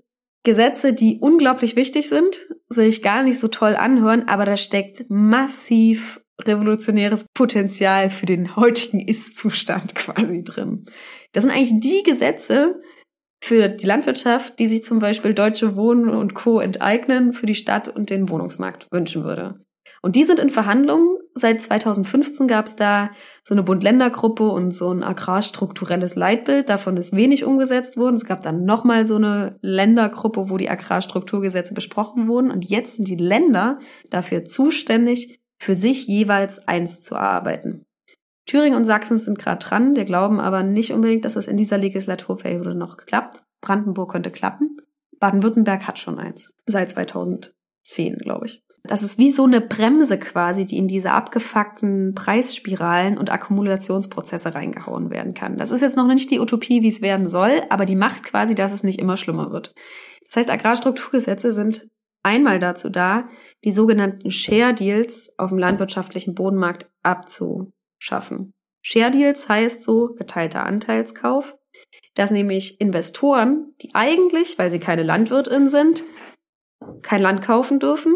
Gesetze, die unglaublich wichtig sind, sich gar nicht so toll anhören, aber da steckt massiv revolutionäres Potenzial für den heutigen Ist-Zustand quasi drin. Das sind eigentlich die Gesetze für die Landwirtschaft, die sich zum Beispiel Deutsche Wohnen und Co. enteignen, für die Stadt und den Wohnungsmarkt wünschen würde. Und die sind in Verhandlungen. Seit 2015 gab es da so eine Bund-Länder-Gruppe und so ein agrarstrukturelles Leitbild. Davon ist wenig umgesetzt worden. Es gab dann nochmal so eine Ländergruppe, wo die Agrarstrukturgesetze besprochen wurden. Und jetzt sind die Länder dafür zuständig, für sich jeweils eins zu erarbeiten. Thüringen und Sachsen sind gerade dran. Wir glauben aber nicht unbedingt, dass das in dieser Legislaturperiode noch klappt. Brandenburg könnte klappen. Baden-Württemberg hat schon eins. Seit 2010, glaube ich. Das ist wie so eine Bremse quasi, die in diese abgefuckten Preisspiralen und Akkumulationsprozesse reingehauen werden kann. Das ist jetzt noch nicht die Utopie, wie es werden soll, aber die macht quasi, dass es nicht immer schlimmer wird. Das heißt, Agrarstrukturgesetze sind einmal dazu da, die sogenannten Share Deals auf dem landwirtschaftlichen Bodenmarkt abzuschaffen. Share Deals heißt so geteilter Anteilskauf, dass nämlich Investoren, die eigentlich, weil sie keine Landwirtin sind, kein Land kaufen dürfen,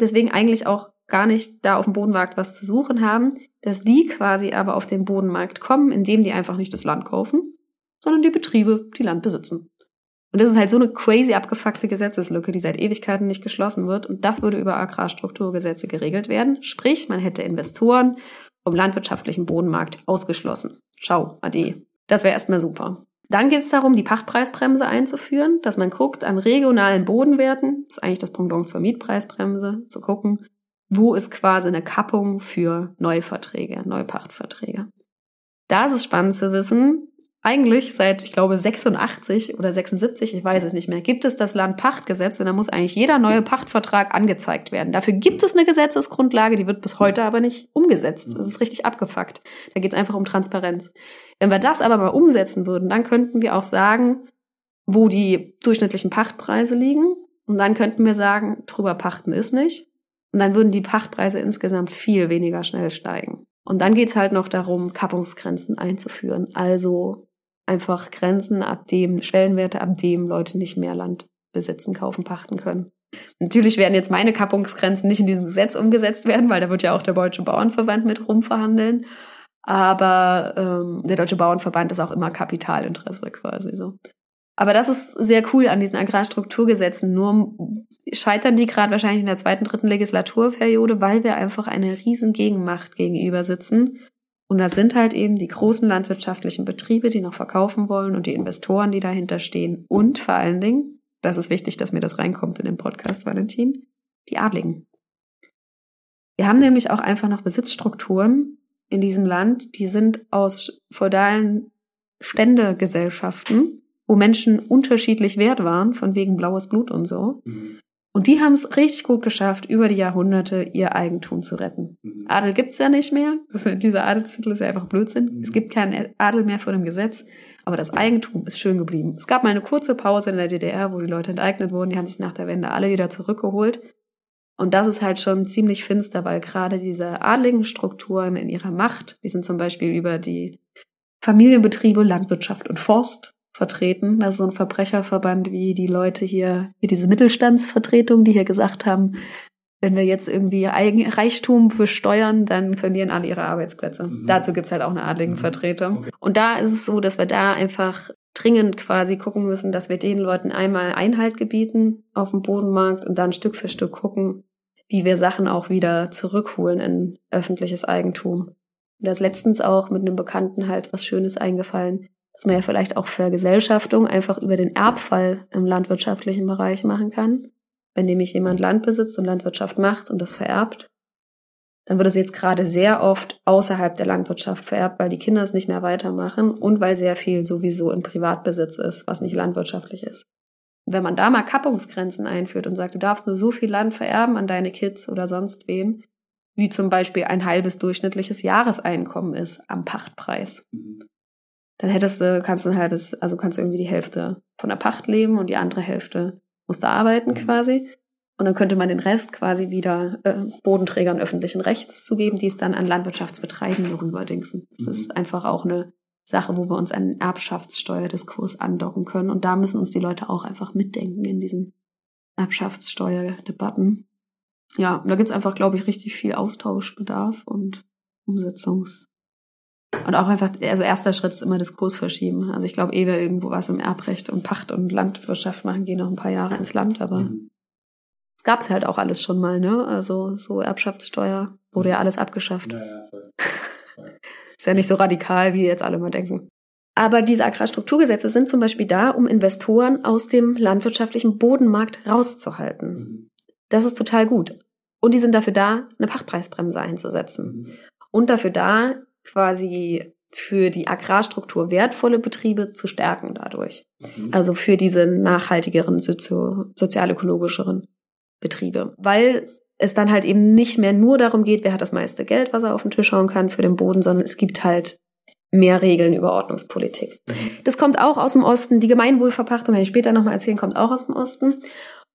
deswegen eigentlich auch gar nicht da auf dem Bodenmarkt was zu suchen haben, dass die quasi aber auf den Bodenmarkt kommen, indem die einfach nicht das Land kaufen, sondern die Betriebe, die Land besitzen. Und das ist halt so eine crazy abgefuckte Gesetzeslücke, die seit Ewigkeiten nicht geschlossen wird. Und das würde über Agrarstrukturgesetze geregelt werden. Sprich, man hätte Investoren vom landwirtschaftlichen Bodenmarkt ausgeschlossen. Ciao, ade. Das wäre erstmal super. Dann geht es darum, die Pachtpreisbremse einzuführen, dass man guckt an regionalen Bodenwerten, das ist eigentlich das Pendant zur Mietpreisbremse, zu gucken, wo ist quasi eine Kappung für Neuverträge, Neupachtverträge. Da ist es spannend zu wissen, eigentlich seit, ich glaube, 86 oder 76, ich weiß es nicht mehr, gibt es das Landpachtgesetz und da muss eigentlich jeder neue Pachtvertrag angezeigt werden. Dafür gibt es eine Gesetzesgrundlage, die wird bis heute aber nicht umgesetzt. Das ist richtig abgefuckt. Da geht es einfach um Transparenz. Wenn wir das aber mal umsetzen würden, dann könnten wir auch sagen, wo die durchschnittlichen Pachtpreise liegen. Und dann könnten wir sagen, drüber pachten ist nicht. Und dann würden die Pachtpreise insgesamt viel weniger schnell steigen. Und dann geht's halt noch darum, Kappungsgrenzen einzuführen. Also einfach Grenzen, ab dem Schwellenwerte, ab dem Leute nicht mehr Land besitzen, kaufen, pachten können. Natürlich werden jetzt meine Kappungsgrenzen nicht in diesem Gesetz umgesetzt werden, weil da wird ja auch der Deutsche Bauernverband mit rumverhandeln. Aber ähm, der Deutsche Bauernverband ist auch immer Kapitalinteresse quasi so. Aber das ist sehr cool an diesen Agrarstrukturgesetzen. Nur scheitern die gerade wahrscheinlich in der zweiten, dritten Legislaturperiode, weil wir einfach eine riesen Gegenmacht gegenüber sitzen, und das sind halt eben die großen landwirtschaftlichen Betriebe, die noch verkaufen wollen und die Investoren, die dahinter stehen. Und vor allen Dingen, das ist wichtig, dass mir das reinkommt in den Podcast, Valentin, die Adligen. Wir haben nämlich auch einfach noch Besitzstrukturen in diesem Land, die sind aus feudalen Ständegesellschaften, wo Menschen unterschiedlich wert waren, von wegen blaues Blut und so. Mhm. Und die haben es richtig gut geschafft, über die Jahrhunderte ihr Eigentum zu retten. Mhm. Adel gibt's ja nicht mehr. Das, dieser Adelstitel ist ja einfach Blödsinn. Mhm. Es gibt keinen Adel mehr vor dem Gesetz. Aber das Eigentum ist schön geblieben. Es gab mal eine kurze Pause in der DDR, wo die Leute enteignet wurden. Die haben sich nach der Wende alle wieder zurückgeholt. Und das ist halt schon ziemlich finster, weil gerade diese adligen Strukturen in ihrer Macht, die sind zum Beispiel über die Familienbetriebe, Landwirtschaft und Forst vertreten. Das ist so ein Verbrecherverband wie die Leute hier, wie diese Mittelstandsvertretung, die hier gesagt haben, wenn wir jetzt irgendwie Reichtum besteuern, dann verlieren alle ihre Arbeitsplätze. Mhm. Dazu gibt's halt auch eine adligen Vertretung. Okay. Und da ist es so, dass wir da einfach dringend quasi gucken müssen, dass wir den Leuten einmal Einhalt gebieten auf dem Bodenmarkt und dann Stück für Stück gucken, wie wir Sachen auch wieder zurückholen in öffentliches Eigentum. Und da ist letztens auch mit einem Bekannten halt was Schönes eingefallen dass man ja vielleicht auch Vergesellschaftung einfach über den Erbfall im landwirtschaftlichen Bereich machen kann. Wenn nämlich jemand Land besitzt und Landwirtschaft macht und das vererbt, dann wird es jetzt gerade sehr oft außerhalb der Landwirtschaft vererbt, weil die Kinder es nicht mehr weitermachen und weil sehr viel sowieso in Privatbesitz ist, was nicht landwirtschaftlich ist. Wenn man da mal Kappungsgrenzen einführt und sagt, du darfst nur so viel Land vererben an deine Kids oder sonst wem, wie zum Beispiel ein halbes durchschnittliches Jahreseinkommen ist am Pachtpreis, mhm dann hättest du, kannst du ein halbes, also kannst du irgendwie die Hälfte von der Pacht leben und die andere Hälfte musst du arbeiten mhm. quasi. Und dann könnte man den Rest quasi wieder äh, Bodenträgern öffentlichen Rechts zugeben, die es dann an Landwirtschaftsbetreiben darüber dingsen. Das mhm. ist einfach auch eine Sache, wo wir uns einen Erbschaftssteuerdiskurs andocken können. Und da müssen uns die Leute auch einfach mitdenken in diesen Erbschaftssteuerdebatten. Ja, da gibt's einfach, glaube ich, richtig viel Austauschbedarf und Umsetzungs und auch einfach, also erster Schritt ist immer Diskurs verschieben. Also ich glaube, eh wir irgendwo was im Erbrecht und Pacht und Landwirtschaft machen, gehen noch ein paar Jahre ins Land, aber mhm. es gab's halt auch alles schon mal, ne? Also so Erbschaftssteuer wurde ja alles abgeschafft. Ja, ja, voll. voll. Ist ja nicht so radikal, wie jetzt alle mal denken. Aber diese Agrarstrukturgesetze sind zum Beispiel da, um Investoren aus dem landwirtschaftlichen Bodenmarkt rauszuhalten. Mhm. Das ist total gut. Und die sind dafür da, eine Pachtpreisbremse einzusetzen. Mhm. Und dafür da, quasi für die Agrarstruktur wertvolle Betriebe zu stärken dadurch. Mhm. Also für diese nachhaltigeren, sozialökologischeren Betriebe. Weil es dann halt eben nicht mehr nur darum geht, wer hat das meiste Geld, was er auf den Tisch hauen kann für den Boden, sondern es gibt halt mehr Regeln über Ordnungspolitik. Mhm. Das kommt auch aus dem Osten. Die Gemeinwohlverpachtung, wenn ich später nochmal erzählen, kommt auch aus dem Osten.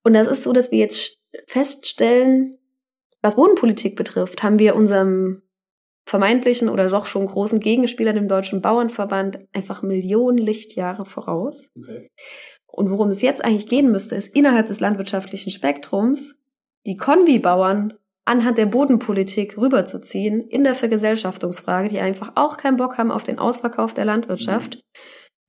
Und das ist so, dass wir jetzt feststellen, was Bodenpolitik betrifft, haben wir unserem vermeintlichen oder doch schon großen Gegenspieler, dem Deutschen Bauernverband, einfach Millionen Lichtjahre voraus. Okay. Und worum es jetzt eigentlich gehen müsste, ist innerhalb des landwirtschaftlichen Spektrums die Konbibauern anhand der Bodenpolitik rüberzuziehen in der Vergesellschaftungsfrage, die einfach auch keinen Bock haben auf den Ausverkauf der Landwirtschaft. Mhm.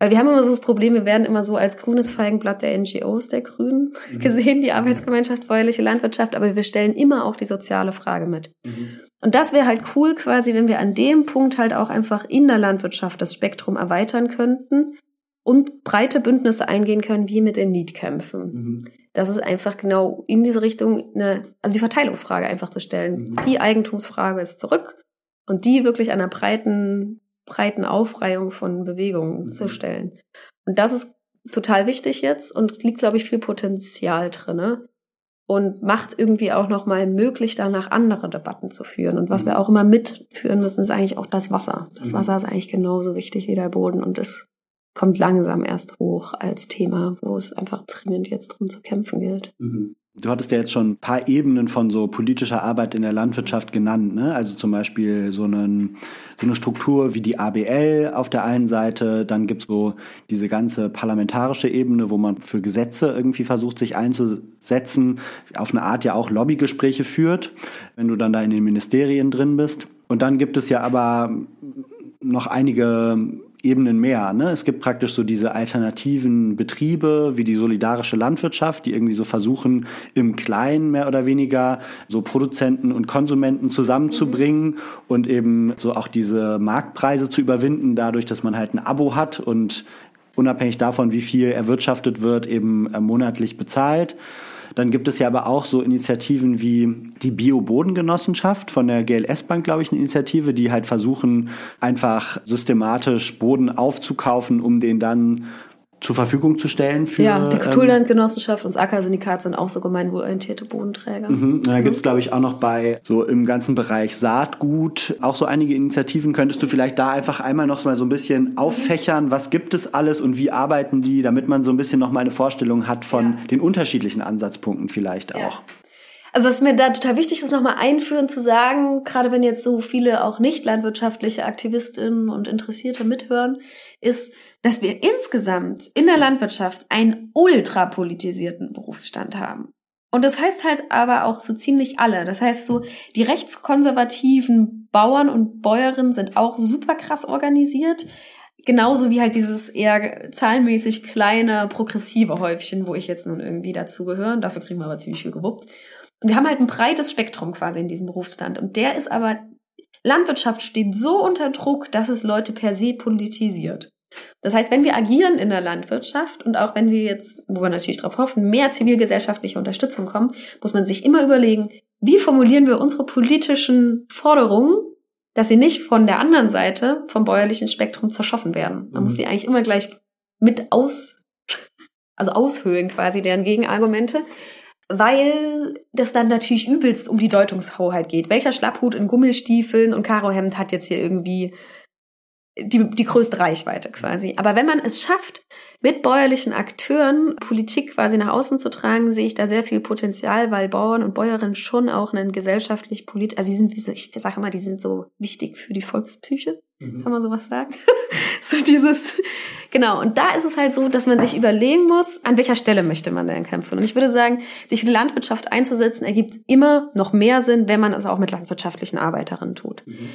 Weil wir haben immer so das Problem, wir werden immer so als grünes Feigenblatt der NGOs der Grünen mhm. gesehen, die Arbeitsgemeinschaft Bäuerliche Landwirtschaft, aber wir stellen immer auch die soziale Frage mit. Mhm. Und das wäre halt cool quasi, wenn wir an dem Punkt halt auch einfach in der Landwirtschaft das Spektrum erweitern könnten und breite Bündnisse eingehen können, wie mit den Mietkämpfen. Das ist einfach genau in diese Richtung eine, also die Verteilungsfrage einfach zu stellen. Mhm. Die Eigentumsfrage ist zurück und die wirklich einer breiten, breiten Aufreihung von Bewegungen mhm. zu stellen. Und das ist total wichtig jetzt und liegt, glaube ich, viel Potenzial drinne und macht irgendwie auch nochmal möglich, danach andere Debatten zu führen. Und was mhm. wir auch immer mitführen müssen, ist eigentlich auch das Wasser. Das mhm. Wasser ist eigentlich genauso wichtig wie der Boden und es kommt langsam erst hoch als Thema, wo es einfach dringend jetzt drum zu kämpfen gilt. Mhm. Du hattest ja jetzt schon ein paar Ebenen von so politischer Arbeit in der Landwirtschaft genannt, ne? Also zum Beispiel so, einen, so eine Struktur wie die ABL auf der einen Seite, dann gibt's so diese ganze parlamentarische Ebene, wo man für Gesetze irgendwie versucht, sich einzusetzen, auf eine Art ja auch Lobbygespräche führt, wenn du dann da in den Ministerien drin bist. Und dann gibt es ja aber noch einige Ebenen mehr. Ne? Es gibt praktisch so diese alternativen Betriebe wie die solidarische Landwirtschaft, die irgendwie so versuchen, im Kleinen mehr oder weniger so Produzenten und Konsumenten zusammenzubringen mhm. und eben so auch diese Marktpreise zu überwinden, dadurch, dass man halt ein Abo hat und unabhängig davon, wie viel erwirtschaftet wird, eben äh, monatlich bezahlt. Dann gibt es ja aber auch so Initiativen wie die Bio-Bodengenossenschaft von der GLS Bank, glaube ich, eine Initiative, die halt versuchen, einfach systematisch Boden aufzukaufen, um den dann zur Verfügung zu stellen für. Ja, die Kulturlandgenossenschaft und das Ackersyndikat sind auch so gemeinwohlorientierte Bodenträger. Mhm. Da gibt es, glaube ich, auch noch bei so im ganzen Bereich Saatgut auch so einige Initiativen. Könntest du vielleicht da einfach einmal noch mal so ein bisschen auffächern, was gibt es alles und wie arbeiten die, damit man so ein bisschen noch mal eine Vorstellung hat von ja. den unterschiedlichen Ansatzpunkten vielleicht auch. Ja. Also was mir da total wichtig ist, nochmal einführen zu sagen, gerade wenn jetzt so viele auch nicht landwirtschaftliche Aktivistinnen und Interessierte mithören, ist, dass wir insgesamt in der Landwirtschaft einen ultrapolitisierten Berufsstand haben. Und das heißt halt aber auch so ziemlich alle. Das heißt so, die rechtskonservativen Bauern und Bäuerinnen sind auch super krass organisiert. Genauso wie halt dieses eher zahlenmäßig kleine, progressive Häufchen, wo ich jetzt nun irgendwie dazugehöre. Dafür kriegen wir aber ziemlich viel gewuppt. Und wir haben halt ein breites Spektrum quasi in diesem Berufsstand. Und der ist aber, Landwirtschaft steht so unter Druck, dass es Leute per se politisiert. Das heißt, wenn wir agieren in der Landwirtschaft und auch wenn wir jetzt, wo wir natürlich darauf hoffen, mehr zivilgesellschaftliche Unterstützung kommen, muss man sich immer überlegen, wie formulieren wir unsere politischen Forderungen, dass sie nicht von der anderen Seite vom bäuerlichen Spektrum zerschossen werden. Man mhm. muss die eigentlich immer gleich mit aus, also aushöhlen quasi deren Gegenargumente, weil das dann natürlich übelst um die Deutungshoheit geht. Welcher Schlapphut in Gummistiefeln und Karohemd hat jetzt hier irgendwie die, die größte Reichweite quasi. Aber wenn man es schafft, mit bäuerlichen Akteuren Politik quasi nach außen zu tragen, sehe ich da sehr viel Potenzial, weil Bauern und Bäuerinnen schon auch einen gesellschaftlich polit, also die sind, ich sage immer, die sind so wichtig für die Volkspsyche, mhm. kann man sowas sagen? so dieses, genau. Und da ist es halt so, dass man sich überlegen muss, an welcher Stelle möchte man denn kämpfen. Und ich würde sagen, sich für die Landwirtschaft einzusetzen, ergibt immer noch mehr Sinn, wenn man es auch mit landwirtschaftlichen Arbeiterinnen tut. Mhm.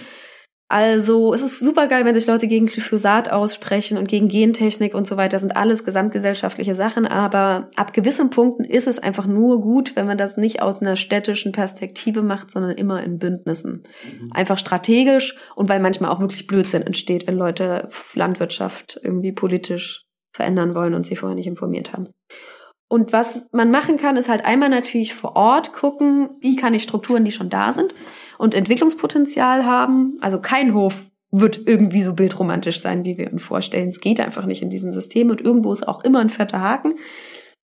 Also es ist super geil, wenn sich Leute gegen Glyphosat aussprechen und gegen Gentechnik und so weiter. Das sind alles gesamtgesellschaftliche Sachen, aber ab gewissen Punkten ist es einfach nur gut, wenn man das nicht aus einer städtischen Perspektive macht, sondern immer in Bündnissen. Mhm. Einfach strategisch und weil manchmal auch wirklich Blödsinn entsteht, wenn Leute Landwirtschaft irgendwie politisch verändern wollen und sie vorher nicht informiert haben. Und was man machen kann, ist halt einmal natürlich vor Ort gucken, wie kann ich Strukturen, die schon da sind, und Entwicklungspotenzial haben. Also kein Hof wird irgendwie so bildromantisch sein, wie wir uns vorstellen. Es geht einfach nicht in diesem System und irgendwo ist auch immer ein fetter Haken.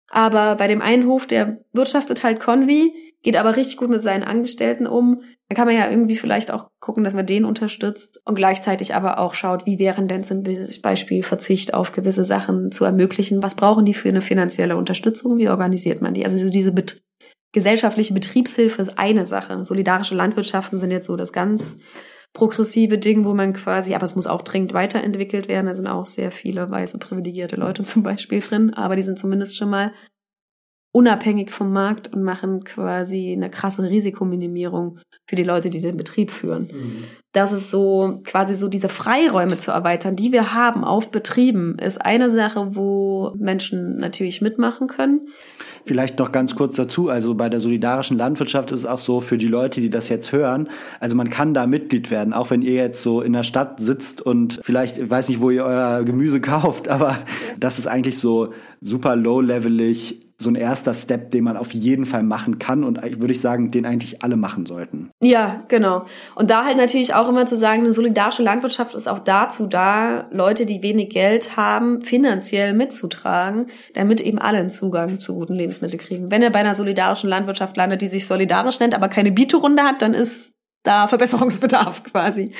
Aber bei dem einen Hof, der wirtschaftet halt Convi, geht aber richtig gut mit seinen Angestellten um. Da kann man ja irgendwie vielleicht auch gucken, dass man den unterstützt und gleichzeitig aber auch schaut, wie wären denn zum Beispiel Verzicht auf gewisse Sachen zu ermöglichen. Was brauchen die für eine finanzielle Unterstützung? Wie organisiert man die? Also diese gesellschaftliche Betriebshilfe ist eine Sache. Solidarische Landwirtschaften sind jetzt so das ganz progressive Ding, wo man quasi, aber es muss auch dringend weiterentwickelt werden. Da sind auch sehr viele weiße privilegierte Leute zum Beispiel drin, aber die sind zumindest schon mal unabhängig vom Markt und machen quasi eine krasse Risikominimierung für die Leute, die den Betrieb führen. Mhm. Das ist so quasi so diese Freiräume zu erweitern, die wir haben auf Betrieben, ist eine Sache, wo Menschen natürlich mitmachen können. Vielleicht noch ganz kurz dazu, also bei der solidarischen Landwirtschaft ist es auch so für die Leute, die das jetzt hören, also man kann da Mitglied werden, auch wenn ihr jetzt so in der Stadt sitzt und vielleicht, ich weiß nicht, wo ihr euer Gemüse kauft, aber das ist eigentlich so super low-levelig so ein erster Step, den man auf jeden Fall machen kann und würde ich sagen, den eigentlich alle machen sollten. Ja, genau. Und da halt natürlich auch immer zu sagen, eine solidarische Landwirtschaft ist auch dazu da, Leute, die wenig Geld haben, finanziell mitzutragen, damit eben alle einen Zugang zu guten Lebensmitteln kriegen. Wenn er bei einer solidarischen Landwirtschaft landet, die sich solidarisch nennt, aber keine Bieterunde hat, dann ist da Verbesserungsbedarf quasi.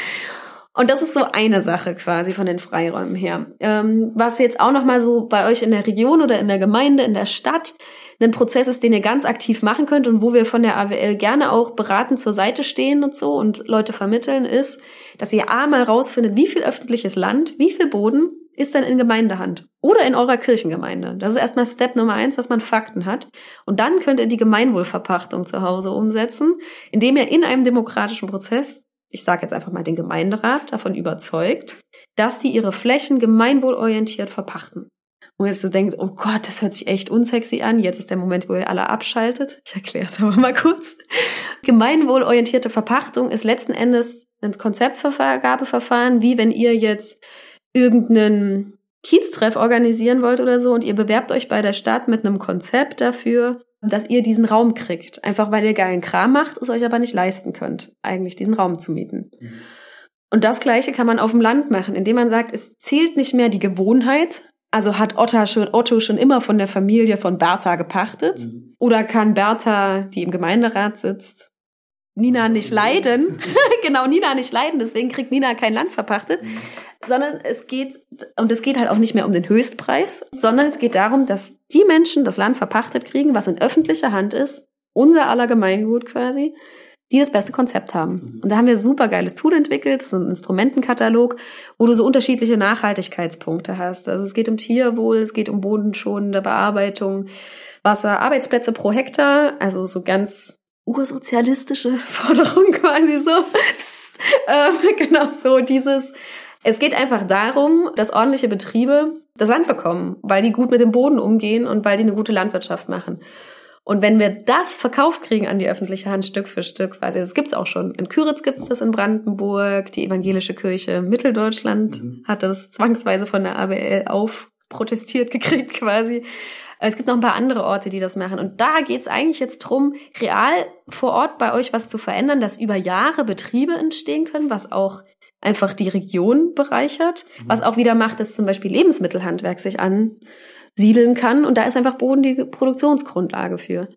Und das ist so eine Sache quasi von den Freiräumen her. Ähm, was jetzt auch noch mal so bei euch in der Region oder in der Gemeinde, in der Stadt ein Prozess ist, den ihr ganz aktiv machen könnt und wo wir von der AWL gerne auch beraten zur Seite stehen und so und Leute vermitteln, ist, dass ihr A mal rausfindet, wie viel öffentliches Land, wie viel Boden ist denn in Gemeindehand oder in eurer Kirchengemeinde. Das ist erstmal Step Nummer eins, dass man Fakten hat. Und dann könnt ihr die Gemeinwohlverpachtung zu Hause umsetzen, indem ihr in einem demokratischen Prozess ich sage jetzt einfach mal den Gemeinderat, davon überzeugt, dass die ihre Flächen gemeinwohlorientiert verpachten. Und jetzt so denkt, oh Gott, das hört sich echt unsexy an. Jetzt ist der Moment, wo ihr alle abschaltet. Ich erkläre es aber mal kurz. Gemeinwohlorientierte Verpachtung ist letzten Endes ein Konzeptvergabeverfahren, wie wenn ihr jetzt irgendeinen Kieztreff organisieren wollt oder so und ihr bewerbt euch bei der Stadt mit einem Konzept dafür, dass ihr diesen Raum kriegt. Einfach weil ihr geilen Kram macht, es euch aber nicht leisten könnt, eigentlich diesen Raum zu mieten. Mhm. Und das Gleiche kann man auf dem Land machen, indem man sagt, es zählt nicht mehr die Gewohnheit. Also hat Otto schon, Otto schon immer von der Familie von Bertha gepachtet? Mhm. Oder kann Bertha, die im Gemeinderat sitzt, Nina nicht leiden? genau, Nina nicht leiden, deswegen kriegt Nina kein Land verpachtet. Mhm sondern es geht, und es geht halt auch nicht mehr um den Höchstpreis, sondern es geht darum, dass die Menschen das Land verpachtet kriegen, was in öffentlicher Hand ist, unser aller Gemeingut quasi, die das beste Konzept haben. Mhm. Und da haben wir super geiles Tool entwickelt, so ein Instrumentenkatalog, wo du so unterschiedliche Nachhaltigkeitspunkte hast. Also es geht um Tierwohl, es geht um bodenschonende Bearbeitung, Wasser, Arbeitsplätze pro Hektar, also so ganz ursozialistische Forderung quasi so. Psst, äh, genau so dieses es geht einfach darum, dass ordentliche Betriebe das Land bekommen, weil die gut mit dem Boden umgehen und weil die eine gute Landwirtschaft machen. Und wenn wir das verkauft kriegen an die öffentliche Hand Stück für Stück, quasi, das gibt's auch schon. In Küritz gibt's das in Brandenburg, die evangelische Kirche Mitteldeutschland mhm. hat das zwangsweise von der ABL aufprotestiert gekriegt quasi. Es gibt noch ein paar andere Orte, die das machen. Und da geht's eigentlich jetzt drum, real vor Ort bei euch was zu verändern, dass über Jahre Betriebe entstehen können, was auch einfach die Region bereichert. Mhm. Was auch wieder macht, dass zum Beispiel Lebensmittelhandwerk sich ansiedeln kann. Und da ist einfach Boden die Produktionsgrundlage für.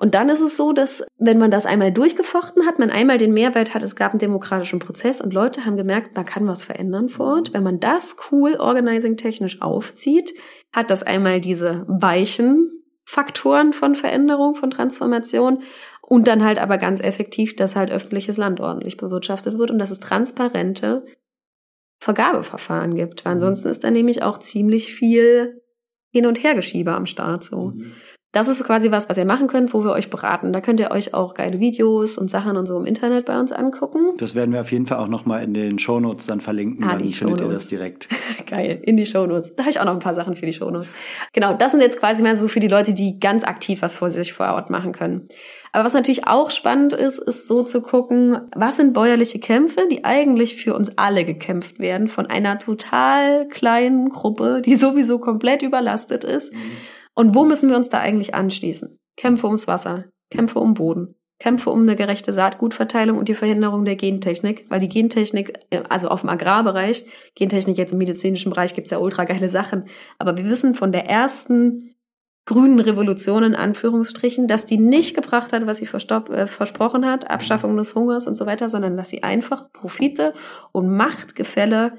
Und dann ist es so, dass wenn man das einmal durchgefochten hat, man einmal den Mehrwert hat, es gab einen demokratischen Prozess und Leute haben gemerkt, man kann was verändern vor Ort. Wenn man das cool organizing technisch aufzieht, hat das einmal diese weichen Faktoren von Veränderung, von Transformation und dann halt aber ganz effektiv, dass halt öffentliches Land ordentlich bewirtschaftet wird und dass es transparente Vergabeverfahren gibt. Weil mhm. ansonsten ist da nämlich auch ziemlich viel Hin- und Hergeschiebe am Start so. Mhm. Das ist quasi was, was ihr machen könnt, wo wir euch beraten. Da könnt ihr euch auch geile Videos und Sachen und so im Internet bei uns angucken. Das werden wir auf jeden Fall auch nochmal in den Shownotes dann verlinken. Ah, dann findet Shownotes. ihr das direkt. Geil, in die Shownotes. Da habe ich auch noch ein paar Sachen für die Shownotes. Genau, das sind jetzt quasi mal so für die Leute, die ganz aktiv was vor sich vor Ort machen können. Aber was natürlich auch spannend ist, ist so zu gucken, was sind bäuerliche Kämpfe, die eigentlich für uns alle gekämpft werden von einer total kleinen Gruppe, die sowieso komplett überlastet ist. Mhm. Und wo müssen wir uns da eigentlich anschließen? Kämpfe ums Wasser, Kämpfe um Boden, Kämpfe um eine gerechte Saatgutverteilung und die Verhinderung der Gentechnik, weil die Gentechnik, also auf dem Agrarbereich, Gentechnik jetzt im medizinischen Bereich gibt's ja ultra geile Sachen, aber wir wissen von der ersten grünen Revolution in Anführungsstrichen, dass die nicht gebracht hat, was sie äh, versprochen hat, Abschaffung des Hungers und so weiter, sondern dass sie einfach Profite und Machtgefälle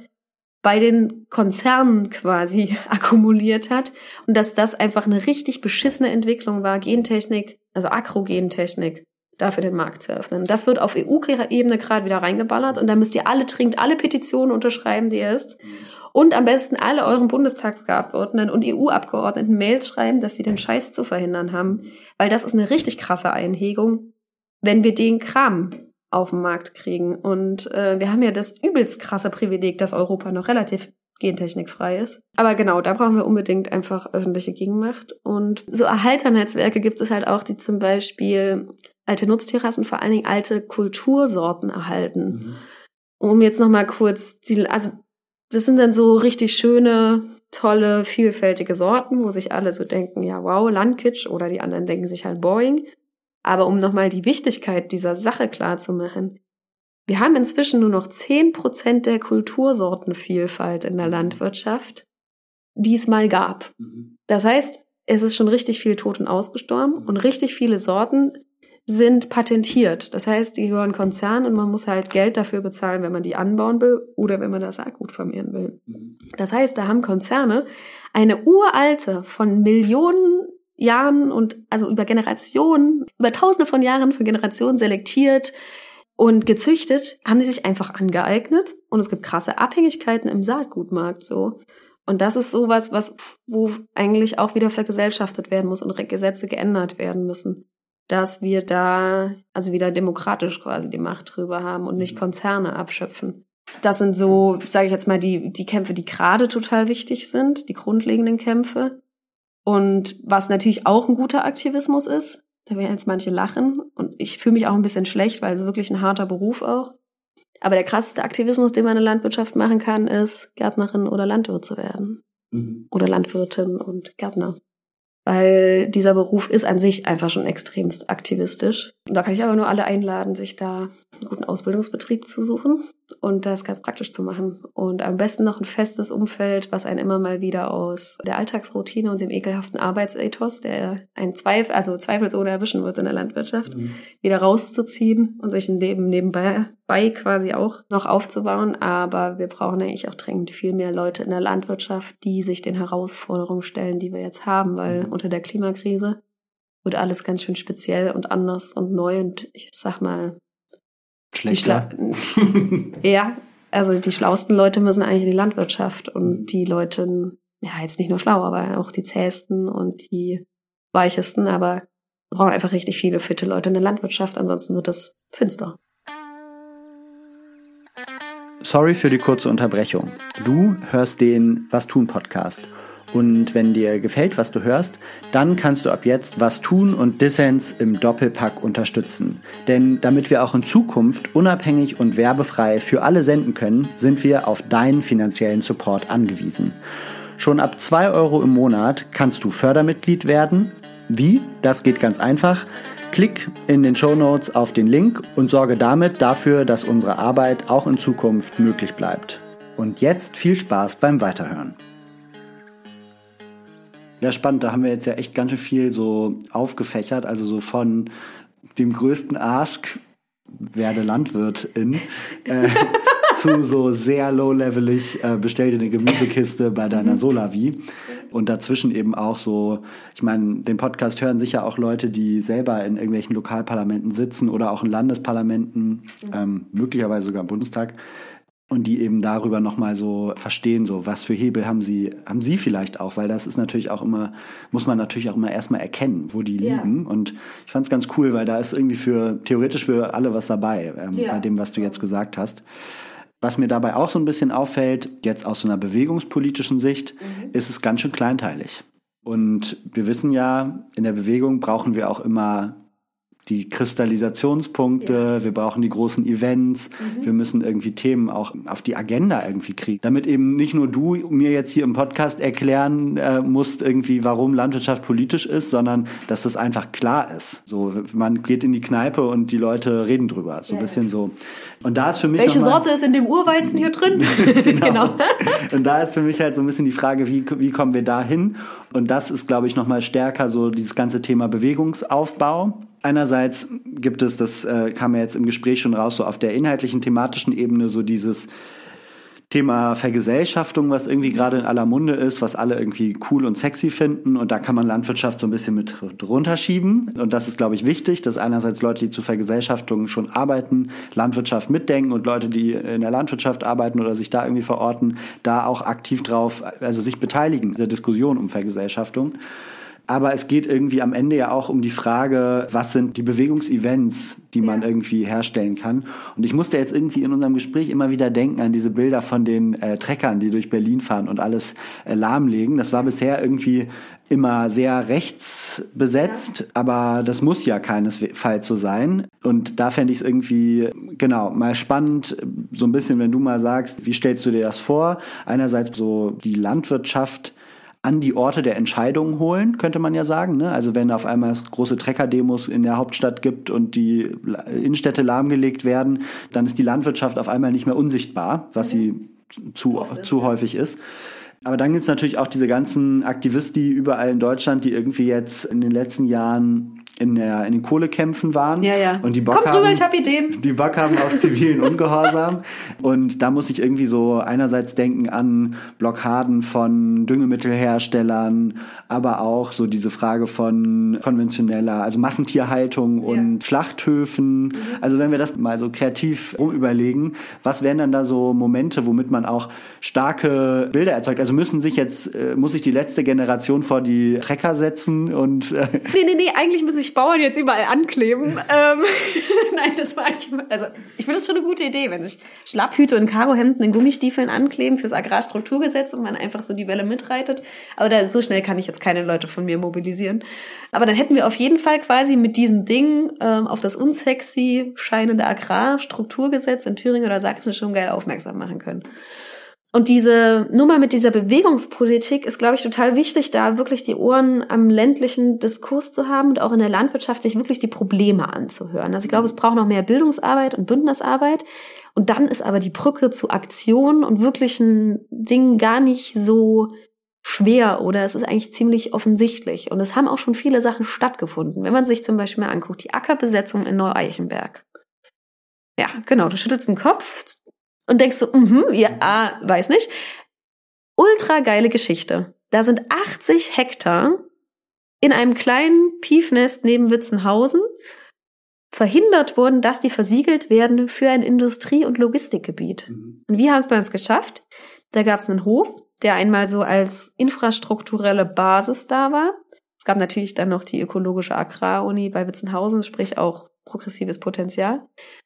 bei den Konzernen quasi akkumuliert hat und dass das einfach eine richtig beschissene Entwicklung war, Gentechnik, also Agrogentechnik, dafür den Markt zu öffnen. Das wird auf EU-Ebene gerade wieder reingeballert und da müsst ihr alle, trinkt alle Petitionen unterschreiben, die ihr ist. Und am besten alle euren Bundestagsabgeordneten und EU-Abgeordneten Mails schreiben, dass sie den Scheiß zu verhindern haben. Weil das ist eine richtig krasse Einhegung, wenn wir den Kram auf den Markt kriegen. Und äh, wir haben ja das übelst krasse Privileg, dass Europa noch relativ gentechnikfrei ist. Aber genau, da brauchen wir unbedingt einfach öffentliche Gegenmacht. Und so Erhalternetzwerke gibt es halt auch, die zum Beispiel alte Nutzterrassen, vor allen Dingen alte Kultursorten erhalten. Mhm. Um jetzt nochmal kurz, die, also das sind dann so richtig schöne, tolle, vielfältige Sorten, wo sich alle so denken, ja wow, Landkitsch oder die anderen denken sich halt Boeing. Aber um nochmal die Wichtigkeit dieser Sache klar zu machen, wir haben inzwischen nur noch zehn Prozent der Kultursortenvielfalt in der mhm. Landwirtschaft, die es mal gab. Mhm. Das heißt, es ist schon richtig viel tot und ausgestorben und richtig viele Sorten sind patentiert. Das heißt, die gehören Konzernen und man muss halt Geld dafür bezahlen, wenn man die anbauen will oder wenn man das Saatgut vermehren will. Mhm. Das heißt, da haben Konzerne eine uralte, von Millionen Jahren und also über Generationen, über tausende von Jahren für Generationen selektiert und gezüchtet, haben die sich einfach angeeignet und es gibt krasse Abhängigkeiten im Saatgutmarkt so. Und das ist sowas, was, wo eigentlich auch wieder vergesellschaftet werden muss und Gesetze geändert werden müssen dass wir da also wieder demokratisch quasi die Macht drüber haben und nicht mhm. Konzerne abschöpfen. Das sind so, sage ich jetzt mal, die, die Kämpfe, die gerade total wichtig sind, die grundlegenden Kämpfe. Und was natürlich auch ein guter Aktivismus ist, da werden jetzt manche lachen und ich fühle mich auch ein bisschen schlecht, weil es wirklich ein harter Beruf auch. Aber der krasseste Aktivismus, den man in der Landwirtschaft machen kann, ist Gärtnerin oder Landwirt zu werden. Mhm. Oder Landwirtin und Gärtner weil dieser Beruf ist an sich einfach schon extremst aktivistisch. Und da kann ich aber nur alle einladen, sich da einen guten Ausbildungsbetrieb zu suchen und das ganz praktisch zu machen. Und am besten noch ein festes Umfeld, was einen immer mal wieder aus der Alltagsroutine und dem ekelhaften Arbeitsethos, der einen Zweifel, also zweifelsohne erwischen wird in der Landwirtschaft, mhm. wieder rauszuziehen und sich ein Leben nebenbei bei quasi auch noch aufzubauen. Aber wir brauchen eigentlich auch dringend viel mehr Leute in der Landwirtschaft, die sich den Herausforderungen stellen, die wir jetzt haben, weil mhm. unter der Klimakrise wird alles ganz schön speziell und anders und neu und ich sag mal, Schlechter. ja, also die schlauesten Leute müssen eigentlich in die Landwirtschaft und die Leute, ja, jetzt nicht nur schlau, aber auch die zähesten und die weichesten, aber brauchen einfach richtig viele fitte Leute in der Landwirtschaft, ansonsten wird das finster. Sorry für die kurze Unterbrechung. Du hörst den Was tun Podcast und wenn dir gefällt, was du hörst, dann kannst du ab jetzt was tun und Dissens im Doppelpack unterstützen. Denn damit wir auch in Zukunft unabhängig und werbefrei für alle senden können, sind wir auf deinen finanziellen Support angewiesen. Schon ab zwei Euro im Monat kannst du Fördermitglied werden. Wie? Das geht ganz einfach. Klick in den Show Notes auf den Link und sorge damit dafür, dass unsere Arbeit auch in Zukunft möglich bleibt. Und jetzt viel Spaß beim Weiterhören. Ja, spannend. Da haben wir jetzt ja echt ganz schön viel so aufgefächert. Also so von dem größten Ask, werde Landwirtin, äh, zu so sehr low-levelig, äh, bestell dir eine Gemüsekiste bei deiner mhm. Solavi. Und dazwischen eben auch so, ich meine, den Podcast hören sicher auch Leute, die selber in irgendwelchen Lokalparlamenten sitzen oder auch in Landesparlamenten, ähm, möglicherweise sogar im Bundestag und die eben darüber nochmal so verstehen, so was für Hebel haben sie, haben sie vielleicht auch, weil das ist natürlich auch immer, muss man natürlich auch immer erstmal erkennen, wo die ja. liegen. Und ich fand es ganz cool, weil da ist irgendwie für, theoretisch für alle was dabei, ähm, ja. bei dem, was du jetzt gesagt hast. Was mir dabei auch so ein bisschen auffällt, jetzt aus so einer bewegungspolitischen Sicht, mhm. ist es ganz schön kleinteilig. Und wir wissen ja, in der Bewegung brauchen wir auch immer die Kristallisationspunkte, ja. wir brauchen die großen Events, mhm. wir müssen irgendwie Themen auch auf die Agenda irgendwie kriegen, damit eben nicht nur du mir jetzt hier im Podcast erklären äh, musst irgendwie, warum Landwirtschaft politisch ist, sondern dass das einfach klar ist. So, man geht in die Kneipe und die Leute reden drüber, so ein bisschen so. Und da ist für mich welche Sorte ist in dem Urweizen hier drin? genau. genau. Und da ist für mich halt so ein bisschen die Frage, wie wie kommen wir da hin? Und das ist, glaube ich, noch mal stärker so dieses ganze Thema Bewegungsaufbau einerseits gibt es, das äh, kam ja jetzt im Gespräch schon raus, so auf der inhaltlichen, thematischen Ebene so dieses Thema Vergesellschaftung, was irgendwie gerade in aller Munde ist, was alle irgendwie cool und sexy finden. Und da kann man Landwirtschaft so ein bisschen mit drunter schieben. Und das ist, glaube ich, wichtig, dass einerseits Leute, die zur Vergesellschaftung schon arbeiten, Landwirtschaft mitdenken und Leute, die in der Landwirtschaft arbeiten oder sich da irgendwie verorten, da auch aktiv drauf, also sich beteiligen der Diskussion um Vergesellschaftung. Aber es geht irgendwie am Ende ja auch um die Frage, was sind die Bewegungsevents, die man ja. irgendwie herstellen kann. Und ich musste jetzt irgendwie in unserem Gespräch immer wieder denken an diese Bilder von den äh, Treckern, die durch Berlin fahren und alles äh, lahmlegen. Das war bisher irgendwie immer sehr rechts besetzt, ja. aber das muss ja keinesfalls so sein. Und da fände ich es irgendwie, genau, mal spannend, so ein bisschen, wenn du mal sagst, wie stellst du dir das vor? Einerseits so die Landwirtschaft an die Orte der Entscheidungen holen, könnte man ja sagen. Ne? Also wenn auf einmal es große Trecker-Demos in der Hauptstadt gibt und die Innenstädte lahmgelegt werden, dann ist die Landwirtschaft auf einmal nicht mehr unsichtbar, was sie zu, zu häufig ist. Aber dann gibt es natürlich auch diese ganzen Aktivisten überall in Deutschland, die irgendwie jetzt in den letzten Jahren in, der, in den Kohlekämpfen waren. Ja, ja. Und die Bock Kommt haben, rüber, ich hab Ideen. Die Bock haben auf zivilen Ungehorsam. Und da muss ich irgendwie so einerseits denken an Blockaden von Düngemittelherstellern, aber auch so diese Frage von konventioneller, also Massentierhaltung und ja. Schlachthöfen. Mhm. Also wenn wir das mal so kreativ rumüberlegen, was wären dann da so Momente, womit man auch starke Bilder erzeugt? Also müssen sich jetzt, äh, muss sich die letzte Generation vor die Trecker setzen und... Äh nee, nee, nee, eigentlich muss ich sich Bauern jetzt überall ankleben. ähm, Nein, das war eigentlich, also ich finde das schon eine gute Idee, wenn sich Schlapphüte und Karohemden in Gummistiefeln ankleben fürs Agrarstrukturgesetz und man einfach so die Welle mitreitet. Aber da, so schnell kann ich jetzt keine Leute von mir mobilisieren. Aber dann hätten wir auf jeden Fall quasi mit diesem Ding ähm, auf das unsexy scheinende Agrarstrukturgesetz in Thüringen oder Sachsen schon geil aufmerksam machen können. Und diese Nummer mit dieser Bewegungspolitik ist, glaube ich, total wichtig, da wirklich die Ohren am ländlichen Diskurs zu haben und auch in der Landwirtschaft sich wirklich die Probleme anzuhören. Also ich glaube, es braucht noch mehr Bildungsarbeit und Bündnisarbeit. Und dann ist aber die Brücke zu Aktion und wirklichen Dingen gar nicht so schwer oder es ist eigentlich ziemlich offensichtlich. Und es haben auch schon viele Sachen stattgefunden. Wenn man sich zum Beispiel mal anguckt, die Ackerbesetzung in Neu-Eichenberg. Ja, genau, du schüttelst den Kopf, und denkst so, mhm, ja, ah, weiß nicht. Ultra geile Geschichte. Da sind 80 Hektar in einem kleinen Piefnest neben Witzenhausen verhindert worden, dass die versiegelt werden für ein Industrie- und Logistikgebiet. Mhm. Und wie hat man es geschafft? Da gab es einen Hof, der einmal so als infrastrukturelle Basis da war. Es gab natürlich dann noch die ökologische Agraruni bei Witzenhausen, sprich auch progressives Potenzial.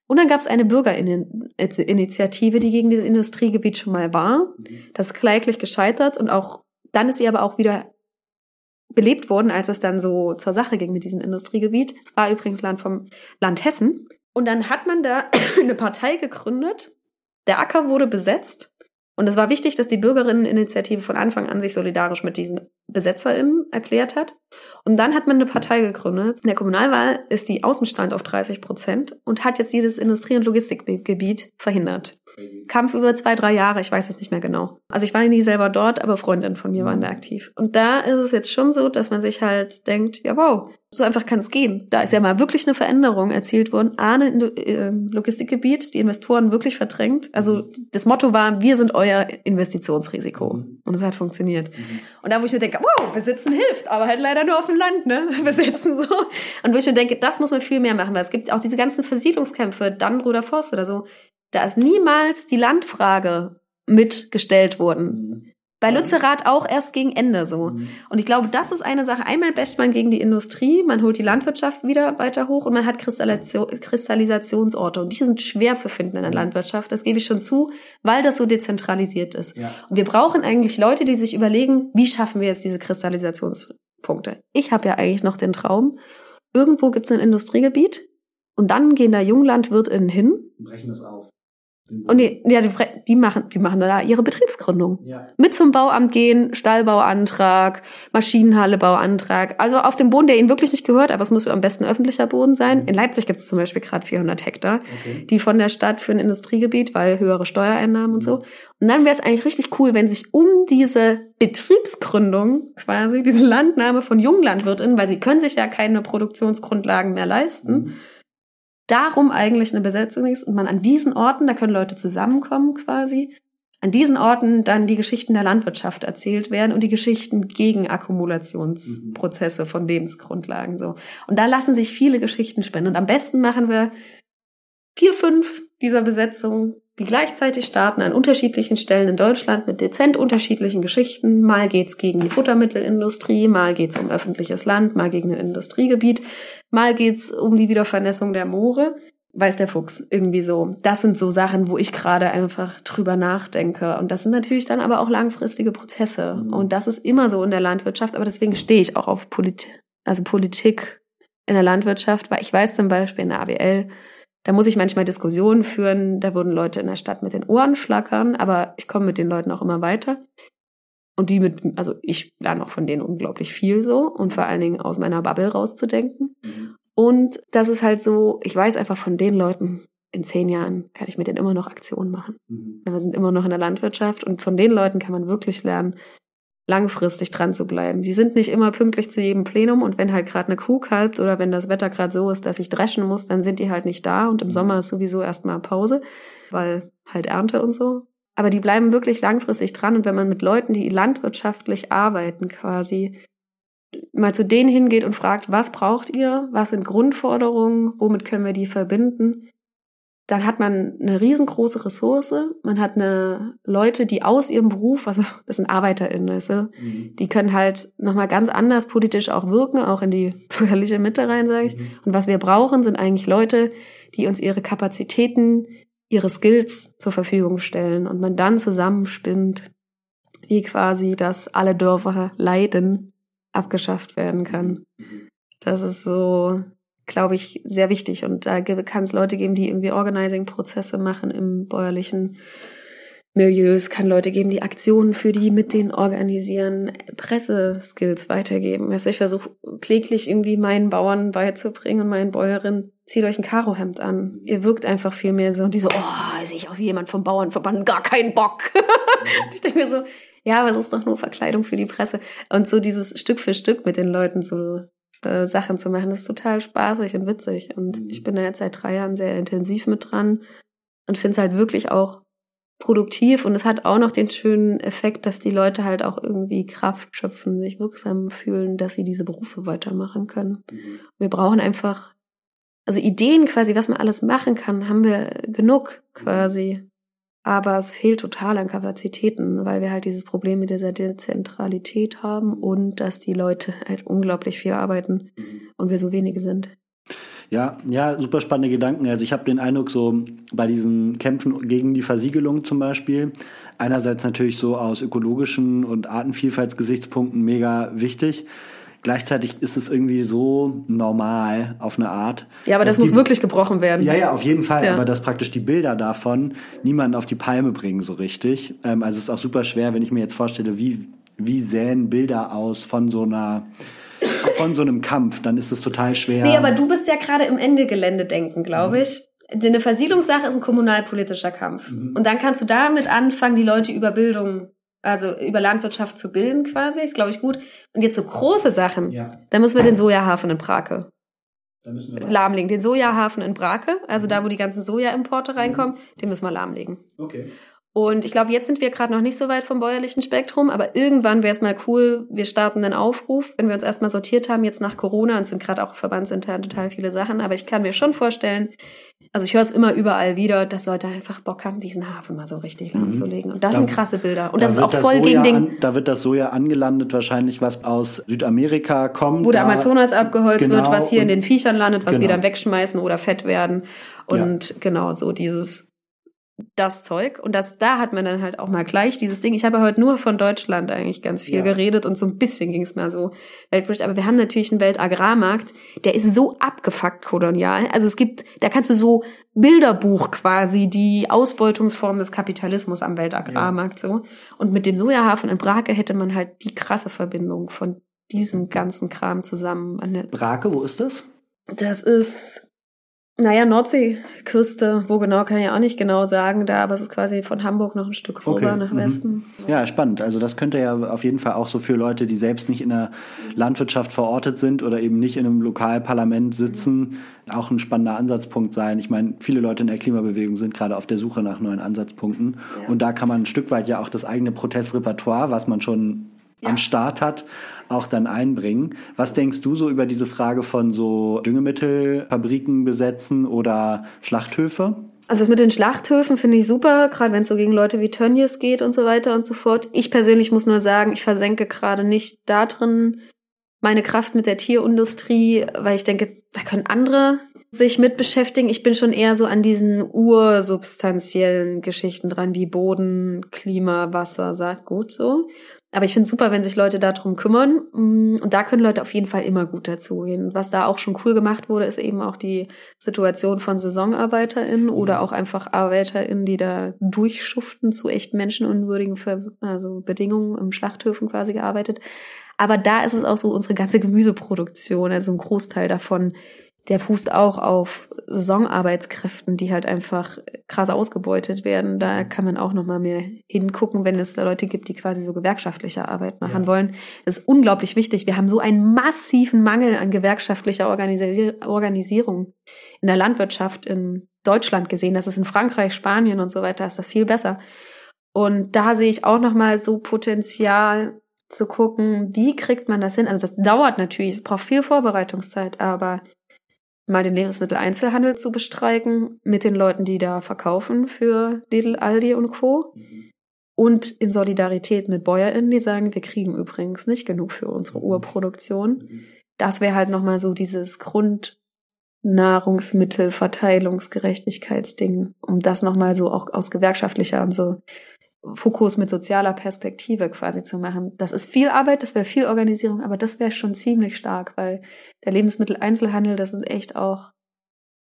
Und dann gab es eine Bürgerinitiative, die gegen dieses Industriegebiet schon mal war. Mhm. Das ist kläglich gescheitert und auch dann ist sie aber auch wieder belebt worden, als es dann so zur Sache ging mit diesem Industriegebiet. Es war übrigens Land vom Land Hessen. Und dann hat man da eine Partei gegründet. Der Acker wurde besetzt und es war wichtig, dass die Bürgerinneninitiative von Anfang an sich solidarisch mit diesen BesetzerInnen erklärt hat. Und dann hat man eine Partei gegründet. In der Kommunalwahl ist die Außenstand auf 30 Prozent und hat jetzt jedes Industrie- und Logistikgebiet verhindert. Kampf über zwei, drei Jahre, ich weiß es nicht mehr genau. Also ich war nie selber dort, aber Freundinnen von mir waren da aktiv. Und da ist es jetzt schon so, dass man sich halt denkt, ja wow, so einfach kann es gehen. Da ist ja mal wirklich eine Veränderung erzielt worden. A, ein ähm, Logistikgebiet, die Investoren wirklich verdrängt. Also das Motto war, wir sind euer Investitionsrisiko. Mhm. Und es hat funktioniert. Mhm. Und da, wo ich mir denke, wow, besitzen hilft, aber halt leider nur auf dem Land, ne? Besitzen so. Und wo ich mir denke, das muss man viel mehr machen, weil es gibt auch diese ganzen Versiedlungskämpfe, Dannenroder Forst oder so, da ist niemals die Landfrage mitgestellt worden. Mhm. Bei Lützerath auch erst gegen Ende so. Mhm. Und ich glaube, das ist eine Sache. Einmal basht man gegen die Industrie, man holt die Landwirtschaft wieder weiter hoch und man hat Kristallisationsorte. Und die sind schwer zu finden in der mhm. Landwirtschaft. Das gebe ich schon zu, weil das so dezentralisiert ist. Ja. Und wir brauchen eigentlich Leute, die sich überlegen, wie schaffen wir jetzt diese Kristallisationspunkte. Ich habe ja eigentlich noch den Traum, irgendwo gibt es ein Industriegebiet und dann gehen da JunglandwirtInnen hin. Und brechen das auf. Und die, ja, die, die machen, die machen da ihre Betriebsgründung. Ja. Mit zum Bauamt gehen, Stallbauantrag, Maschinenhallebauantrag. Also auf dem Boden, der ihnen wirklich nicht gehört, aber es muss am besten öffentlicher Boden sein. Mhm. In Leipzig gibt es zum Beispiel gerade 400 Hektar, okay. die von der Stadt für ein Industriegebiet, weil höhere Steuereinnahmen mhm. und so. Und dann wäre es eigentlich richtig cool, wenn sich um diese Betriebsgründung quasi, diese Landnahme von Junglandwirtinnen, weil sie können sich ja keine Produktionsgrundlagen mehr leisten, mhm darum eigentlich eine Besetzung ist und man an diesen Orten, da können Leute zusammenkommen quasi, an diesen Orten dann die Geschichten der Landwirtschaft erzählt werden und die Geschichten gegen Akkumulationsprozesse von Lebensgrundlagen so. Und da lassen sich viele Geschichten spinnen. Und am besten machen wir vier, fünf dieser Besetzungen, die gleichzeitig starten an unterschiedlichen Stellen in Deutschland mit dezent unterschiedlichen Geschichten. Mal geht's gegen die Futtermittelindustrie, mal geht's um öffentliches Land, mal gegen ein Industriegebiet, mal geht's um die Wiedervernässung der Moore weiß der Fuchs irgendwie so. Das sind so Sachen, wo ich gerade einfach drüber nachdenke. Und das sind natürlich dann aber auch langfristige Prozesse. Mhm. Und das ist immer so in der Landwirtschaft. Aber deswegen stehe ich auch auf Polit also Politik in der Landwirtschaft, weil ich weiß zum Beispiel in der AWL, da muss ich manchmal Diskussionen führen. Da würden Leute in der Stadt mit den Ohren schlackern, aber ich komme mit den Leuten auch immer weiter. Und die mit, also ich lerne auch von denen unglaublich viel so und vor allen Dingen aus meiner Bubble rauszudenken. Mhm. Und das ist halt so, ich weiß einfach von den Leuten, in zehn Jahren kann ich mit denen immer noch Aktionen machen. Mhm. Wir sind immer noch in der Landwirtschaft und von den Leuten kann man wirklich lernen, langfristig dran zu bleiben. Die sind nicht immer pünktlich zu jedem Plenum und wenn halt gerade eine Kuh kalbt oder wenn das Wetter gerade so ist, dass ich dreschen muss, dann sind die halt nicht da und im mhm. Sommer ist sowieso erstmal Pause, weil halt Ernte und so. Aber die bleiben wirklich langfristig dran und wenn man mit Leuten, die landwirtschaftlich arbeiten, quasi mal zu denen hingeht und fragt, was braucht ihr? Was sind Grundforderungen? Womit können wir die verbinden? Dann hat man eine riesengroße Ressource. Man hat eine Leute, die aus ihrem Beruf, also das sind ArbeiterInnen, weißt du? Mhm. die können halt nochmal ganz anders politisch auch wirken, auch in die bürgerliche Mitte rein, sage ich. Mhm. Und was wir brauchen, sind eigentlich Leute, die uns ihre Kapazitäten, ihre Skills zur Verfügung stellen und man dann zusammenspinnt, wie quasi, dass alle Dörfer leiden abgeschafft werden kann. Das ist so, glaube ich, sehr wichtig. Und da kann es Leute geben, die irgendwie Organizing-Prozesse machen im bäuerlichen Milieu. Es kann Leute geben, die Aktionen für die mit denen organisieren, Presseskills weitergeben. Also ich versuche kläglich irgendwie meinen Bauern beizubringen und meinen Bäuerinnen, zieht euch ein Karohemd an. Ihr wirkt einfach viel mehr so. Und die so, oh, sehe ich aus wie jemand vom Bauernverband, gar keinen Bock. ich denke mir so, ja, aber es ist doch nur Verkleidung für die Presse. Und so dieses Stück für Stück mit den Leuten so äh, Sachen zu machen, ist total spaßig und witzig. Und mhm. ich bin da jetzt seit drei Jahren sehr intensiv mit dran und finde es halt wirklich auch produktiv und es hat auch noch den schönen Effekt, dass die Leute halt auch irgendwie Kraft schöpfen, sich wirksam fühlen, dass sie diese Berufe weitermachen können. Mhm. Wir brauchen einfach, also Ideen quasi, was man alles machen kann, haben wir genug quasi. Aber es fehlt total an Kapazitäten, weil wir halt dieses Problem mit dieser Dezentralität haben und dass die Leute halt unglaublich viel arbeiten und wir so wenige sind. Ja, ja, super spannende Gedanken. Also ich habe den Eindruck, so bei diesen Kämpfen gegen die Versiegelung zum Beispiel, einerseits natürlich so aus ökologischen und Artenvielfaltsgesichtspunkten mega wichtig. Gleichzeitig ist es irgendwie so normal auf eine Art. Ja, aber das muss die, wirklich gebrochen werden. Ja, ja, auf jeden Fall. Ja. Aber dass praktisch die Bilder davon niemanden auf die Palme bringen so richtig. Ähm, also es ist auch super schwer, wenn ich mir jetzt vorstelle, wie, wie sähen Bilder aus von so einer von so einem Kampf, dann ist es total schwer. Nee, aber du bist ja gerade im Ende-Gelände denken, glaube mhm. ich. Eine Versiedlungssache ist ein kommunalpolitischer Kampf. Mhm. Und dann kannst du damit anfangen, die Leute über Bildung also über Landwirtschaft zu bilden quasi, ist glaube ich gut. Und jetzt so große Sachen, ja. da müssen wir den Sojahafen in Brake lahmlegen. Den Sojahafen in Brake, also da, wo die ganzen Sojaimporte reinkommen, den müssen wir lahmlegen. Okay. Und ich glaube, jetzt sind wir gerade noch nicht so weit vom bäuerlichen Spektrum, aber irgendwann wäre es mal cool, wir starten einen Aufruf, wenn wir uns erstmal sortiert haben, jetzt nach Corona, und es sind gerade auch verbandsintern total viele Sachen, aber ich kann mir schon vorstellen, also ich höre es immer überall wieder, dass Leute einfach Bock haben, diesen Hafen mal so richtig lahmzulegen. Und das da, sind krasse Bilder. Und das ist auch voll gegen den. An, da wird das Soja angelandet, wahrscheinlich, was aus Südamerika kommt. Wo der Amazonas abgeholzt genau, wird, was hier in den Viechern landet, was genau. wir dann wegschmeißen oder fett werden. Und ja. genau so dieses das Zeug. Und das, da hat man dann halt auch mal gleich dieses Ding. Ich habe heute nur von Deutschland eigentlich ganz viel ja. geredet und so ein bisschen ging es mal so weltpolitisch. Aber wir haben natürlich einen Weltagrarmarkt, der ist so abgefuckt kolonial. Also es gibt, da kannst du so Bilderbuch quasi, die Ausbeutungsform des Kapitalismus am Weltagrarmarkt ja. so. Und mit dem Sojahafen in Brake hätte man halt die krasse Verbindung von diesem ganzen Kram zusammen. Brake, wo ist das? Das ist Naja, Nordseeküste, wo genau, kann ich auch nicht genau sagen, da, aber es ist quasi von Hamburg noch ein Stück rüber okay. nach mhm. Westen. Ja, spannend. Also das könnte ja auf jeden Fall auch so für Leute, die selbst nicht in der Landwirtschaft verortet sind oder eben nicht in einem Lokalparlament sitzen, auch ein spannender Ansatzpunkt sein. Ich meine, viele Leute in der Klimabewegung sind gerade auf der Suche nach neuen Ansatzpunkten. Ja. Und da kann man ein Stück weit ja auch das eigene Protestrepertoire, was man schon ja. am Start hat, auch dann einbringen. Was denkst du so über diese Frage von so Düngemittelfabriken besetzen oder Schlachthöfe? Also das mit den Schlachthöfen finde ich super, gerade wenn es so gegen Leute wie Tönnies geht und so weiter und so fort. Ich persönlich muss nur sagen, ich versenke gerade nicht da drin meine Kraft mit der Tierindustrie, weil ich denke, da können andere sich mit beschäftigen. Ich bin schon eher so an diesen ursubstanziellen Geschichten dran, wie Boden, Klima, Wasser, Saatgut so. Aber ich finde es super, wenn sich Leute darum kümmern. Mm, und da können Leute auf jeden Fall immer gut dazugehen. Was da auch schon cool gemacht wurde, ist eben auch die Situation von SaisonarbeiterInnen mhm. oder auch einfach ArbeiterInnen, die da durchschuften zu echt menschenunwürdigen also Bedingungen im Schlachthöfen quasi gearbeitet. Aber da ist es auch so unsere ganze Gemüseproduktion, also ein Großteil davon der fußt auch auf Saisonarbeitskräften, die halt einfach krass ausgebeutet werden. Da kann man auch noch mal mehr hingucken, wenn es da Leute gibt, die quasi so gewerkschaftliche Arbeit machen ja. wollen. Das ist unglaublich wichtig. Wir haben so einen massiven Mangel an gewerkschaftlicher Organisi Organisierung in der Landwirtschaft in Deutschland gesehen. Das ist in Frankreich, Spanien und so weiter ist das viel besser. Und da sehe ich auch noch mal so Potenzial zu gucken, wie kriegt man das hin? Also das dauert natürlich, es braucht viel Vorbereitungszeit, aber mal den Lebensmitteleinzelhandel zu bestreiken mit den Leuten, die da verkaufen für Lidl, Aldi und Co. Mhm. Und in Solidarität mit BäuerInnen, die sagen, wir kriegen übrigens nicht genug für unsere mhm. Urproduktion. Mhm. Das wäre halt nochmal so dieses Grundnahrungsmittelverteilungsgerechtigkeitsding, um das nochmal so auch aus gewerkschaftlicher und so Fokus mit sozialer Perspektive quasi zu machen. Das ist viel Arbeit, das wäre viel Organisierung, aber das wäre schon ziemlich stark, weil der Lebensmitteleinzelhandel, das sind echt auch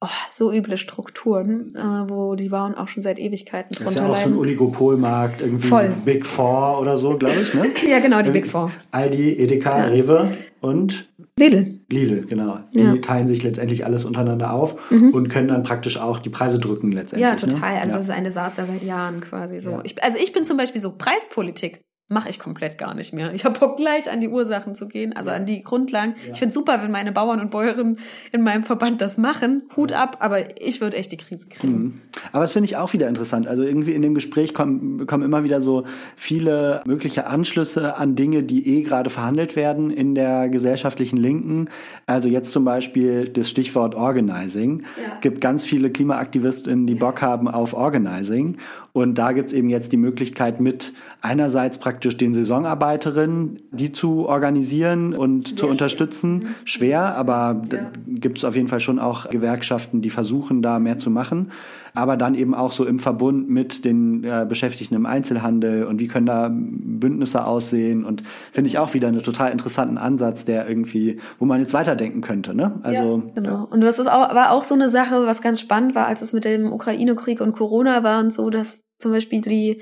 oh, so üble Strukturen, äh, wo die Bauern auch schon seit Ewigkeiten drunter leiden. Das ist ja auch so ein Oligopolmarkt, irgendwie Voll. Big Four oder so, glaube ich, ne? ja, genau, die Big Four. Aldi, Edeka, ja. Rewe und Lidl. Lidl, genau. Die ja. teilen sich letztendlich alles untereinander auf mhm. und können dann praktisch auch die Preise drücken letztendlich. Ja, ne? total. Ne? Also ja. das ist ein Desaster seit Jahren quasi so. Ich, also ich bin zum Beispiel so Preispolitik mache ich komplett gar nicht mehr. Ich habe Bock gleich an die Ursachen zu gehen, also an die Grundlagen. Ja. Ich finde super, wenn meine Bauern und Bäuerinnen in meinem Verband das machen. Hut ab, aber ich würde echt die Krise kriegen. Mhm. Aber das finde ich auch wieder interessant. Also irgendwie in dem Gespräch kommen, kommen immer wieder so viele mögliche Anschlüsse an Dinge, die eh gerade verhandelt werden in der gesellschaftlichen Linken. Also jetzt zum Beispiel das Stichwort Organizing. Ja. Es gibt ganz viele Klimaaktivistinnen, die Bock haben auf Organizing. Und da gibt es eben jetzt die Möglichkeit mit einerseits praktisch den Saisonarbeiterinnen, die zu organisieren und Sehr zu unterstützen. Schön. Mhm. Schwer, aber ja. gibt es auf jeden Fall schon auch Gewerkschaften, die versuchen, da mehr zu machen. Aber dann eben auch so im Verbund mit den äh, Beschäftigten im Einzelhandel und wie können da Bündnisse aussehen und finde ich auch wieder einen total interessanten Ansatz, der irgendwie, wo man jetzt weiterdenken könnte. Ne? Also, ja, genau. Und das ist auch, war auch so eine Sache, was ganz spannend war, als es mit dem Ukraine-Krieg und Corona war und so, dass zum Beispiel die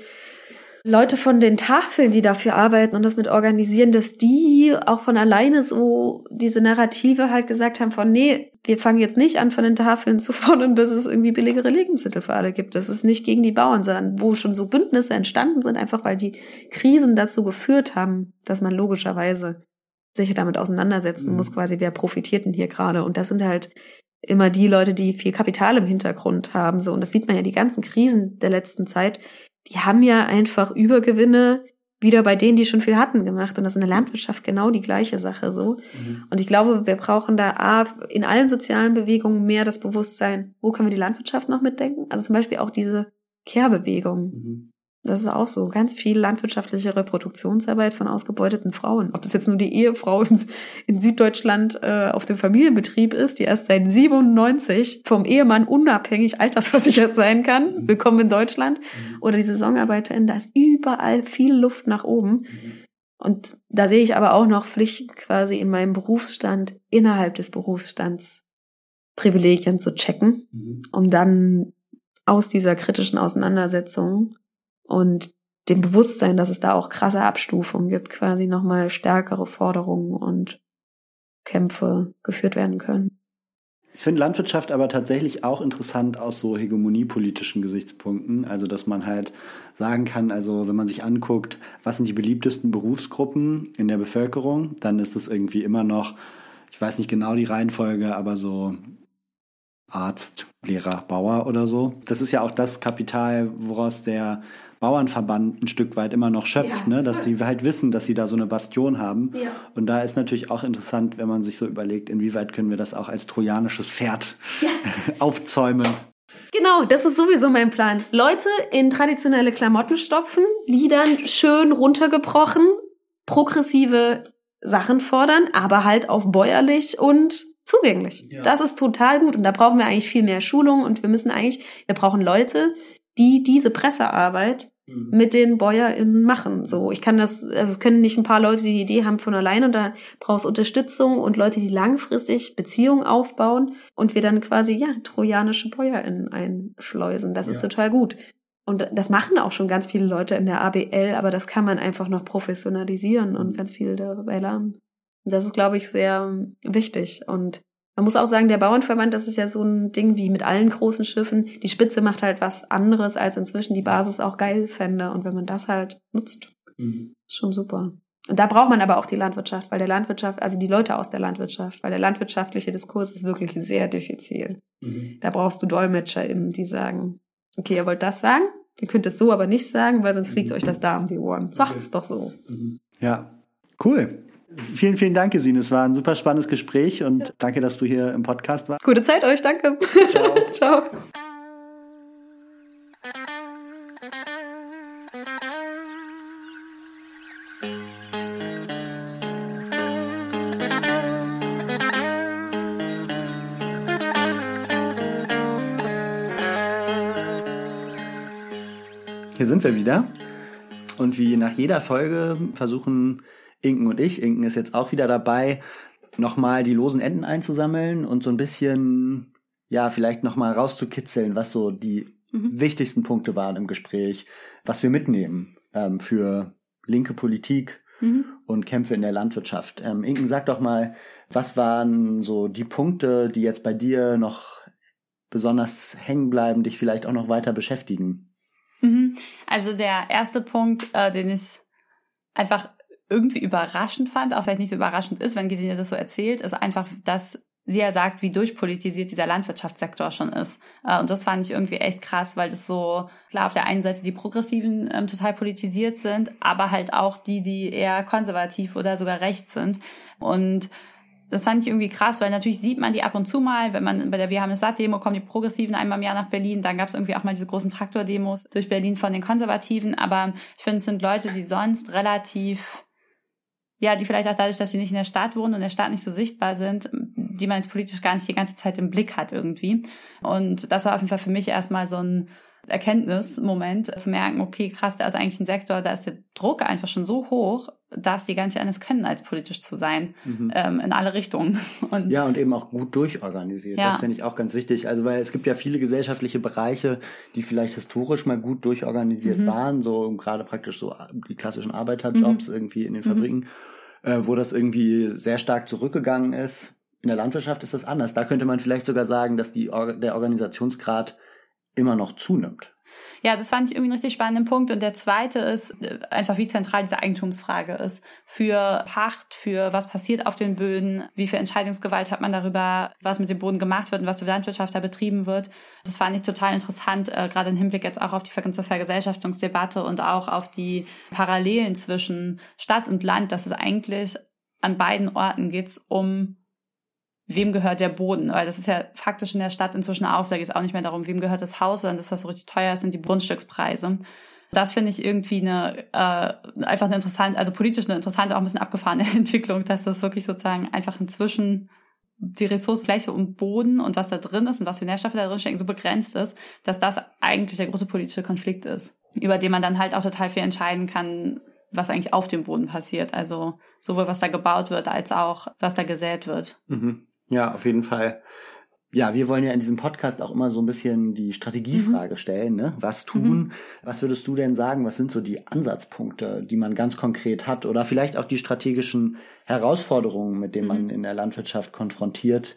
Leute von den Tafeln, die dafür arbeiten und das mit organisieren, dass die auch von alleine so diese Narrative halt gesagt haben von, nee, wir fangen jetzt nicht an, von den Tafeln zu fordern, dass es irgendwie billigere Lebensmittel für alle gibt. Das ist nicht gegen die Bauern, sondern wo schon so Bündnisse entstanden sind, einfach weil die Krisen dazu geführt haben, dass man logischerweise sich damit auseinandersetzen mhm. muss, quasi, wer profitiert denn hier gerade? Und das sind halt immer die Leute, die viel Kapital im Hintergrund haben. So, und das sieht man ja die ganzen Krisen der letzten Zeit. Die haben ja einfach Übergewinne wieder bei denen, die schon viel hatten, gemacht. Und das ist in der Landwirtschaft genau die gleiche Sache so. Mhm. Und ich glaube, wir brauchen da A, in allen sozialen Bewegungen mehr das Bewusstsein, wo können wir die Landwirtschaft noch mitdenken? Also zum Beispiel auch diese Kehrbewegung. Mhm. Das ist auch so. Ganz viel landwirtschaftliche Reproduktionsarbeit von ausgebeuteten Frauen. Ob das jetzt nur die Ehefrau in, Süddeutschland äh, auf dem Familienbetrieb ist, die erst seit 97 vom Ehemann unabhängig altersversichert sein kann. Mhm. Willkommen in Deutschland. Mhm. Oder die Saisonarbeiterin, da ist überall viel Luft nach oben. Mhm. Und da sehe ich aber auch noch Pflicht quasi in meinem Berufsstand, innerhalb des Berufsstands Privilegien zu checken, um dann aus dieser kritischen Auseinandersetzung und dem Bewusstsein, dass es da auch krasse Abstufungen gibt, quasi nochmal stärkere Forderungen und Kämpfe geführt werden können. Ich finde Landwirtschaft aber tatsächlich auch interessant aus so hegemoniepolitischen Gesichtspunkten. Also, dass man halt sagen kann, also wenn man sich anguckt, was sind die beliebtesten Berufsgruppen in der Bevölkerung, dann ist es irgendwie immer noch, ich weiß nicht genau die Reihenfolge, aber so Arzt, Lehrer, Bauer oder so. Das ist ja auch das Kapital, woraus der Bauernverband ein Stück weit immer noch schöpft, ja. ne? dass sie halt wissen, dass sie da so eine Bastion haben. Ja. Und da ist natürlich auch interessant, wenn man sich so überlegt, inwieweit können wir das auch als trojanisches Pferd ja. aufzäumen. Genau, das ist sowieso mein Plan. Leute in traditionelle Klamotten stopfen, Liedern schön runtergebrochen, progressive Sachen fordern, aber halt auf bäuerlich und zugänglich. Ja. Das ist total gut und da brauchen wir eigentlich viel mehr Schulung und wir müssen eigentlich, wir brauchen Leute, die diese Pressearbeit. Mit den BäuerInnen machen. So, ich kann das, also es können nicht ein paar Leute die Idee haben von alleine und da brauchst Unterstützung und Leute, die langfristig Beziehungen aufbauen und wir dann quasi, ja, trojanische BäuerInnen einschleusen. Das ja. ist total gut. Und das machen auch schon ganz viele Leute in der ABL, aber das kann man einfach noch professionalisieren und ganz viel dabei lernen. Das ist, glaube ich, sehr wichtig. Und man muss auch sagen, der Bauernverband, das ist ja so ein Ding wie mit allen großen Schiffen. Die Spitze macht halt was anderes, als inzwischen die Basis auch geil fände. Und wenn man das halt nutzt, mhm. ist schon super. Und da braucht man aber auch die Landwirtschaft, weil der Landwirtschaft, also die Leute aus der Landwirtschaft, weil der landwirtschaftliche Diskurs ist wirklich sehr diffizil. Mhm. Da brauchst du DolmetscherInnen, die sagen, okay, ihr wollt das sagen, ihr könnt es so aber nicht sagen, weil sonst fliegt mhm. euch das da um die Ohren. Sagt es doch so. Mhm. Ja, cool. Vielen, vielen Dank, Gesine. Es war ein super spannendes Gespräch und ja. danke, dass du hier im Podcast warst. Gute Zeit euch, danke. Ciao. Ciao. Hier sind wir wieder. Und wie nach jeder Folge versuchen Inken und ich, Inken ist jetzt auch wieder dabei, nochmal die losen Enden einzusammeln und so ein bisschen, ja, vielleicht nochmal rauszukitzeln, was so die mhm. wichtigsten Punkte waren im Gespräch, was wir mitnehmen ähm, für linke Politik mhm. und Kämpfe in der Landwirtschaft. Ähm, Inken, sag doch mal, was waren so die Punkte, die jetzt bei dir noch besonders hängen bleiben, dich vielleicht auch noch weiter beschäftigen? Mhm. Also der erste Punkt, äh, den ich einfach irgendwie überraschend fand, auch vielleicht nicht so überraschend ist, wenn Gesine das so erzählt, ist einfach, dass sie ja sagt, wie durchpolitisiert dieser Landwirtschaftssektor schon ist. Äh, und das fand ich irgendwie echt krass, weil das so, klar, auf der einen Seite die Progressiven ähm, total politisiert sind, aber halt auch die, die eher konservativ oder sogar rechts sind. Und das fand ich irgendwie krass, weil natürlich sieht man die ab und zu mal, wenn man bei der Wir haben es satt Demo kommen die Progressiven einmal im Jahr nach Berlin, dann gab es irgendwie auch mal diese großen Traktordemos durch Berlin von den Konservativen, aber ich finde, es sind Leute, die sonst relativ ja, die vielleicht auch dadurch, dass sie nicht in der Stadt wohnen und der Stadt nicht so sichtbar sind, die man jetzt politisch gar nicht die ganze Zeit im Blick hat irgendwie. Und das war auf jeden Fall für mich erstmal so ein Erkenntnismoment, zu merken, okay, krass, da ist eigentlich ein Sektor, da ist der Druck einfach schon so hoch, dass sie gar nicht anders können, als politisch zu sein, mhm. ähm, in alle Richtungen. Und ja, und eben auch gut durchorganisiert. Ja. Das finde ich auch ganz wichtig. Also, weil es gibt ja viele gesellschaftliche Bereiche, die vielleicht historisch mal gut durchorganisiert mhm. waren, so gerade praktisch so die klassischen Arbeiterjobs mhm. irgendwie in den mhm. Fabriken, äh, wo das irgendwie sehr stark zurückgegangen ist. In der Landwirtschaft ist das anders. Da könnte man vielleicht sogar sagen, dass die, der Organisationsgrad immer noch zunimmt. Ja, das fand ich irgendwie einen richtig spannenden Punkt. Und der zweite ist äh, einfach, wie zentral diese Eigentumsfrage ist. Für Pacht, für was passiert auf den Böden, wie viel Entscheidungsgewalt hat man darüber, was mit dem Boden gemacht wird und was für Landwirtschaft da betrieben wird. Das fand ich total interessant, äh, gerade im Hinblick jetzt auch auf die ganze Vergesellschaftungsdebatte und auch auf die Parallelen zwischen Stadt und Land, dass es eigentlich an beiden Orten geht um wem gehört der Boden? Weil das ist ja faktisch in der Stadt inzwischen auch so. Da geht es auch nicht mehr darum, wem gehört das Haus, sondern das, was so richtig teuer ist, sind die Grundstückspreise. Das finde ich irgendwie eine äh, einfach eine interessante, also politisch eine interessante, auch ein bisschen abgefahrene Entwicklung, dass das wirklich sozusagen einfach inzwischen die Ressourcenfläche und Boden und was da drin ist und was für Nährstoffe da drin stecken, so begrenzt ist, dass das eigentlich der große politische Konflikt ist, über den man dann halt auch total viel entscheiden kann, was eigentlich auf dem Boden passiert. Also sowohl was da gebaut wird, als auch was da gesät wird. Mhm. Ja, auf jeden Fall. Ja, wir wollen ja in diesem Podcast auch immer so ein bisschen die Strategiefrage mhm. stellen. Ne? Was tun? Mhm. Was würdest du denn sagen? Was sind so die Ansatzpunkte, die man ganz konkret hat? Oder vielleicht auch die strategischen Herausforderungen, mit denen mhm. man in der Landwirtschaft konfrontiert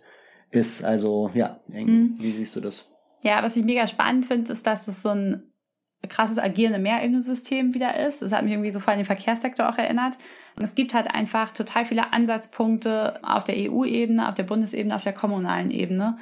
ist. Also ja, mhm. wie siehst du das? Ja, was ich mega spannend finde, ist, dass es so ein krasses Agieren im Mehrebenensystem wieder ist. Das hat mich irgendwie so vor allem den Verkehrssektor auch erinnert. Es gibt halt einfach total viele Ansatzpunkte auf der EU-Ebene, auf der Bundesebene, auf der kommunalen Ebene.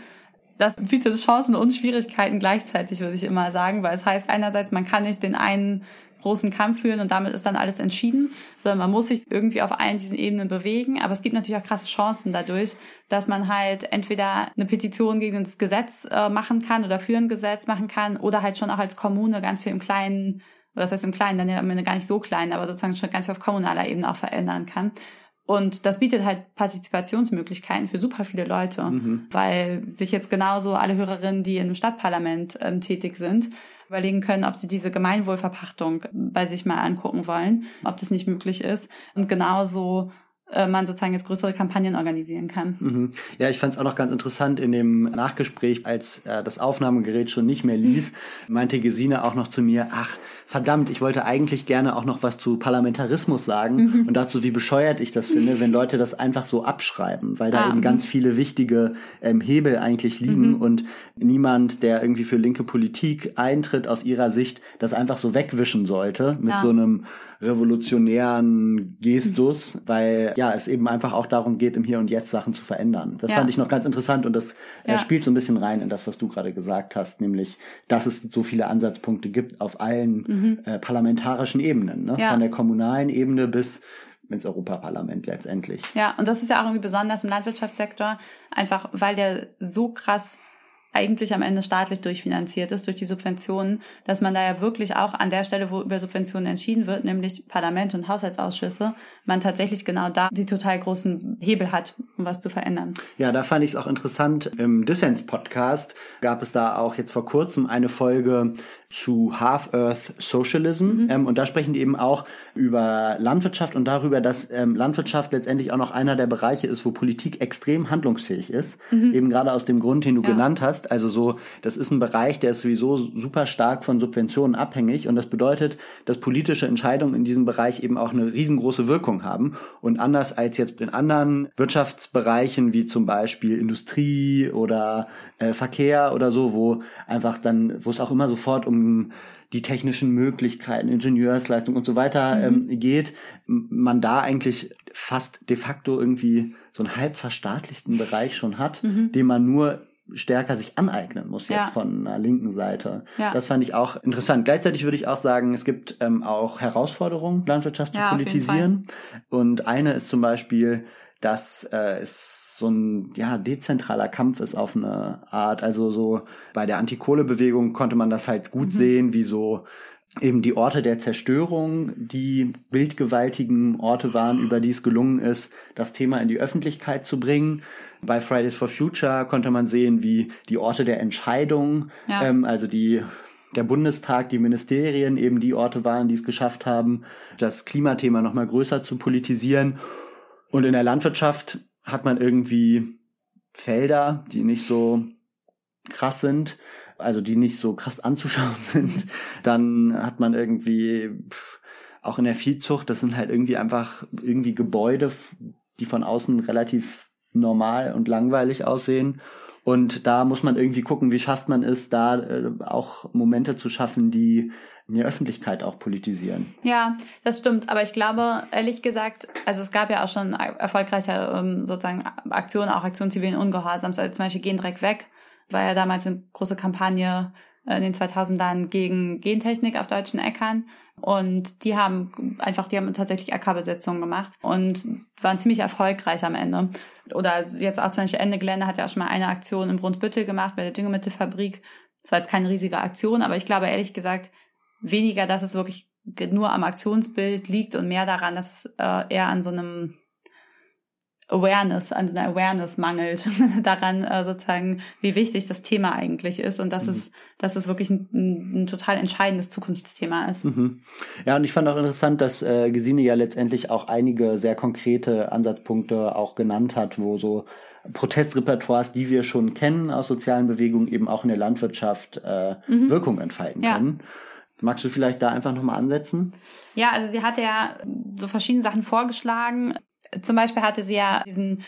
Das bietet Chancen und Schwierigkeiten gleichzeitig, würde ich immer sagen, weil es heißt einerseits, man kann nicht den einen großen Kampf führen und damit ist dann alles entschieden, sondern man muss sich irgendwie auf allen diesen Ebenen bewegen. Aber es gibt natürlich auch krasse Chancen dadurch, dass man halt entweder eine Petition gegen das Gesetz äh, machen kann oder für ein Gesetz machen kann oder halt schon auch als Kommune ganz viel im Kleinen, oder das heißt im Kleinen, dann ja am Ende gar nicht so klein, aber sozusagen schon ganz viel auf kommunaler Ebene auch verändern kann. Und das bietet halt Partizipationsmöglichkeiten für super viele Leute, mhm. weil sich jetzt genauso alle Hörerinnen, die im Stadtparlament ähm, tätig sind, überlegen können, ob sie diese Gemeinwohlverpachtung bei sich mal angucken wollen, ob das nicht möglich ist. Und genauso man sozusagen jetzt größere Kampagnen organisieren kann. Mhm. Ja, ich fand es auch noch ganz interessant in dem Nachgespräch, als äh, das Aufnahmegerät schon nicht mehr lief, meinte Gesine auch noch zu mir, ach verdammt, ich wollte eigentlich gerne auch noch was zu Parlamentarismus sagen mhm. und dazu, wie bescheuert ich das finde, wenn Leute das einfach so abschreiben, weil da ah, eben ganz mhm. viele wichtige ähm, Hebel eigentlich liegen mhm. und niemand, der irgendwie für linke Politik eintritt, aus ihrer Sicht das einfach so wegwischen sollte mit ja. so einem revolutionären Gestus, weil ja es eben einfach auch darum geht, im Hier und Jetzt Sachen zu verändern. Das ja. fand ich noch ganz interessant und das ja. spielt so ein bisschen rein in das, was du gerade gesagt hast, nämlich, dass es so viele Ansatzpunkte gibt auf allen mhm. äh, parlamentarischen Ebenen, ne? Ja. von der kommunalen Ebene bis ins Europaparlament letztendlich. Ja, und das ist ja auch irgendwie besonders im Landwirtschaftssektor, einfach weil der so krass eigentlich am Ende staatlich durchfinanziert ist durch die Subventionen, dass man da ja wirklich auch an der Stelle, wo über Subventionen entschieden wird, nämlich Parlament und Haushaltsausschüsse, man tatsächlich genau da die total großen Hebel hat, um was zu verändern. Ja, da fand ich es auch interessant. Im Dissens-Podcast gab es da auch jetzt vor kurzem eine Folge zu Half-Earth Socialism. Mhm. Ähm, und da sprechen die eben auch über Landwirtschaft und darüber, dass ähm, Landwirtschaft letztendlich auch noch einer der Bereiche ist, wo Politik extrem handlungsfähig ist. Mhm. Eben gerade aus dem Grund, den du ja. genannt hast. Also so, das ist ein Bereich, der ist sowieso super stark von Subventionen abhängig. Und das bedeutet, dass politische Entscheidungen in diesem Bereich eben auch eine riesengroße Wirkung haben. Und anders als jetzt in anderen Wirtschaftsbereichen, wie zum Beispiel Industrie oder äh, Verkehr oder so, wo einfach dann, wo es auch immer sofort um um die technischen Möglichkeiten, Ingenieursleistung und so weiter mhm. ähm, geht, man da eigentlich fast de facto irgendwie so einen halb verstaatlichten Bereich schon hat, mhm. den man nur stärker sich aneignen muss jetzt ja. von einer linken Seite. Ja. Das fand ich auch interessant. Gleichzeitig würde ich auch sagen, es gibt ähm, auch Herausforderungen, Landwirtschaft zu ja, politisieren. Und eine ist zum Beispiel, dass äh, es so ein ja dezentraler Kampf ist auf eine Art. Also so bei der Antikohlebewegung konnte man das halt gut mhm. sehen, wie so eben die Orte der Zerstörung, die bildgewaltigen Orte waren, über die es gelungen ist, das Thema in die Öffentlichkeit zu bringen. Bei Fridays for Future konnte man sehen, wie die Orte der Entscheidung, ja. ähm, also die der Bundestag, die Ministerien eben die Orte waren, die es geschafft haben, das Klimathema nochmal größer zu politisieren. Und in der Landwirtschaft hat man irgendwie Felder, die nicht so krass sind, also die nicht so krass anzuschauen sind. Dann hat man irgendwie auch in der Viehzucht, das sind halt irgendwie einfach irgendwie Gebäude, die von außen relativ normal und langweilig aussehen. Und da muss man irgendwie gucken, wie schafft man es, da äh, auch Momente zu schaffen, die in der Öffentlichkeit auch politisieren. Ja, das stimmt. Aber ich glaube, ehrlich gesagt, also es gab ja auch schon erfolgreiche ähm, sozusagen Aktionen, auch Aktionen zivilen Ungehorsams, also zum Beispiel Gehen direkt weg, war ja damals eine große Kampagne äh, in den 2000ern gegen Gentechnik auf deutschen Äckern. Und die haben einfach, die haben tatsächlich Ackerbesetzungen gemacht und waren ziemlich erfolgreich am Ende. Oder jetzt auch zum Beispiel Ende Gelände hat ja auch schon mal eine Aktion in Brunsbüttel gemacht bei der Düngemittelfabrik. Das war jetzt keine riesige Aktion, aber ich glaube ehrlich gesagt, weniger, dass es wirklich nur am Aktionsbild liegt und mehr daran, dass es äh, eher an so einem Awareness, an so einer Awareness mangelt, daran äh, sozusagen, wie wichtig das Thema eigentlich ist und dass mhm. es, dass es wirklich ein, ein, ein, total entscheidendes Zukunftsthema ist. Mhm. Ja, und ich fand auch interessant, dass äh, Gesine ja letztendlich auch einige sehr konkrete Ansatzpunkte auch genannt hat, wo so Protestrepertoires, die wir schon kennen aus sozialen Bewegungen, eben auch in der Landwirtschaft äh, mhm. Wirkung entfalten ja. können. Magst du vielleicht da einfach nochmal ansetzen? Ja, also sie hatte ja so verschiedene Sachen vorgeschlagen. Zum Beispiel hatte sie ja diesen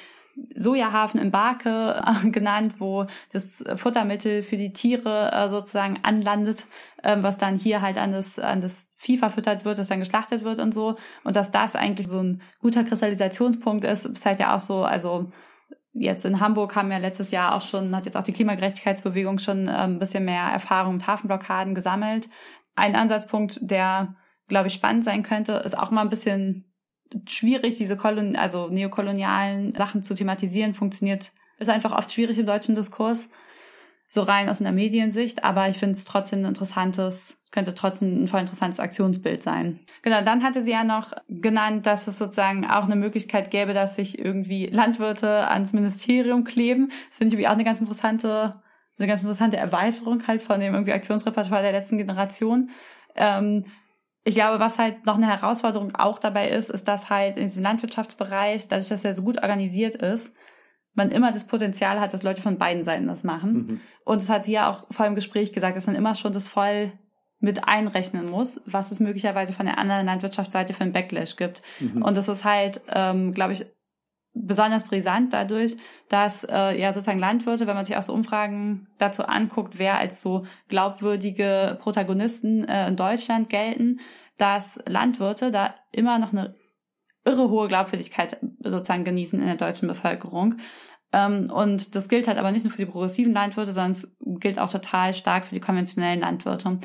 Sojahafen in Barke äh, genannt, wo das Futtermittel für die Tiere äh, sozusagen anlandet, äh, was dann hier halt an das, an das Vieh verfüttert wird, das dann geschlachtet wird und so. Und dass das eigentlich so ein guter Kristallisationspunkt ist, ist halt ja auch so, also jetzt in Hamburg haben ja letztes Jahr auch schon, hat jetzt auch die Klimagerechtigkeitsbewegung schon äh, ein bisschen mehr Erfahrung mit Hafenblockaden gesammelt. Ein Ansatzpunkt, der, glaube ich, spannend sein könnte, ist auch mal ein bisschen schwierig, diese Kolon also neokolonialen Sachen zu thematisieren, funktioniert, ist einfach oft schwierig im deutschen Diskurs, so rein aus einer Mediensicht, aber ich finde es trotzdem ein interessantes, könnte trotzdem ein voll interessantes Aktionsbild sein. Genau, dann hatte sie ja noch genannt, dass es sozusagen auch eine Möglichkeit gäbe, dass sich irgendwie Landwirte ans Ministerium kleben. Das finde ich auch eine ganz interessante, eine ganz interessante Erweiterung halt von dem irgendwie Aktionsrepertoire der letzten Generation. Ähm, ich glaube, was halt noch eine Herausforderung auch dabei ist, ist, dass halt in diesem Landwirtschaftsbereich, dadurch, dass er so gut organisiert ist, man immer das Potenzial hat, dass Leute von beiden Seiten das machen. Mhm. Und es hat sie ja auch vor im Gespräch gesagt, dass man immer schon das voll mit einrechnen muss, was es möglicherweise von der anderen Landwirtschaftsseite für einen Backlash gibt. Mhm. Und das ist halt, ähm, glaube ich, besonders brisant dadurch, dass äh, ja sozusagen Landwirte, wenn man sich auch so Umfragen dazu anguckt, wer als so glaubwürdige Protagonisten äh, in Deutschland gelten, dass Landwirte da immer noch eine irre hohe Glaubwürdigkeit sozusagen genießen in der deutschen Bevölkerung. Ähm, und das gilt halt aber nicht nur für die progressiven Landwirte, sondern es gilt auch total stark für die konventionellen Landwirte.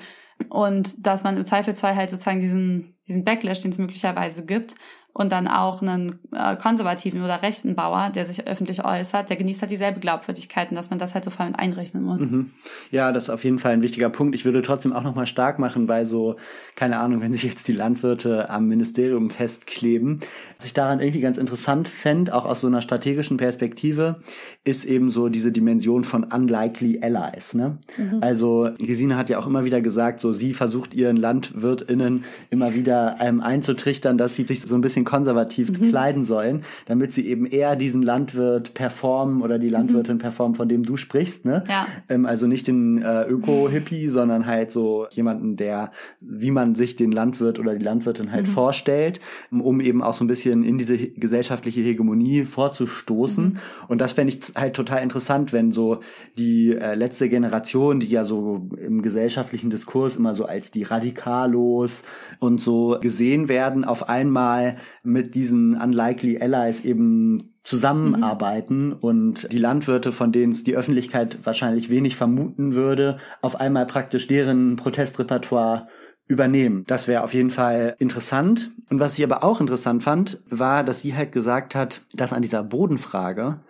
Und dass man im Zweifelsfall halt sozusagen diesen, diesen Backlash, den es möglicherweise gibt, und dann auch einen äh, konservativen oder rechten Bauer, der sich öffentlich äußert, der genießt halt dieselbe Glaubwürdigkeit und dass man das halt so voll mit einrechnen muss. Mhm. Ja, das ist auf jeden Fall ein wichtiger Punkt. Ich würde trotzdem auch nochmal stark machen bei so, keine Ahnung, wenn sich jetzt die Landwirte am Ministerium festkleben. Was ich daran irgendwie ganz interessant fände, auch aus so einer strategischen Perspektive, ist eben so diese Dimension von unlikely allies. Ne? Mhm. Also Gesine hat ja auch immer wieder gesagt, so sie versucht ihren LandwirtInnen immer wieder ähm, einzutrichtern, dass sie sich so ein bisschen bisschen konservativ mhm. kleiden sollen, damit sie eben eher diesen Landwirt performen oder die Landwirtin mhm. performen, von dem du sprichst. Ne? Ja. Ähm, also nicht den äh, Öko-Hippie, sondern halt so jemanden, der, wie man sich den Landwirt oder die Landwirtin halt mhm. vorstellt, um eben auch so ein bisschen in diese gesellschaftliche Hegemonie vorzustoßen. Mhm. Und das fände ich halt total interessant, wenn so die äh, letzte Generation, die ja so im gesellschaftlichen Diskurs immer so als die Radikalos und so gesehen werden, auf einmal mit diesen Unlikely Allies eben zusammenarbeiten mhm. und die Landwirte, von denen es die Öffentlichkeit wahrscheinlich wenig vermuten würde, auf einmal praktisch deren Protestrepertoire übernehmen. Das wäre auf jeden Fall interessant. Und was ich aber auch interessant fand, war, dass sie halt gesagt hat, dass an dieser Bodenfrage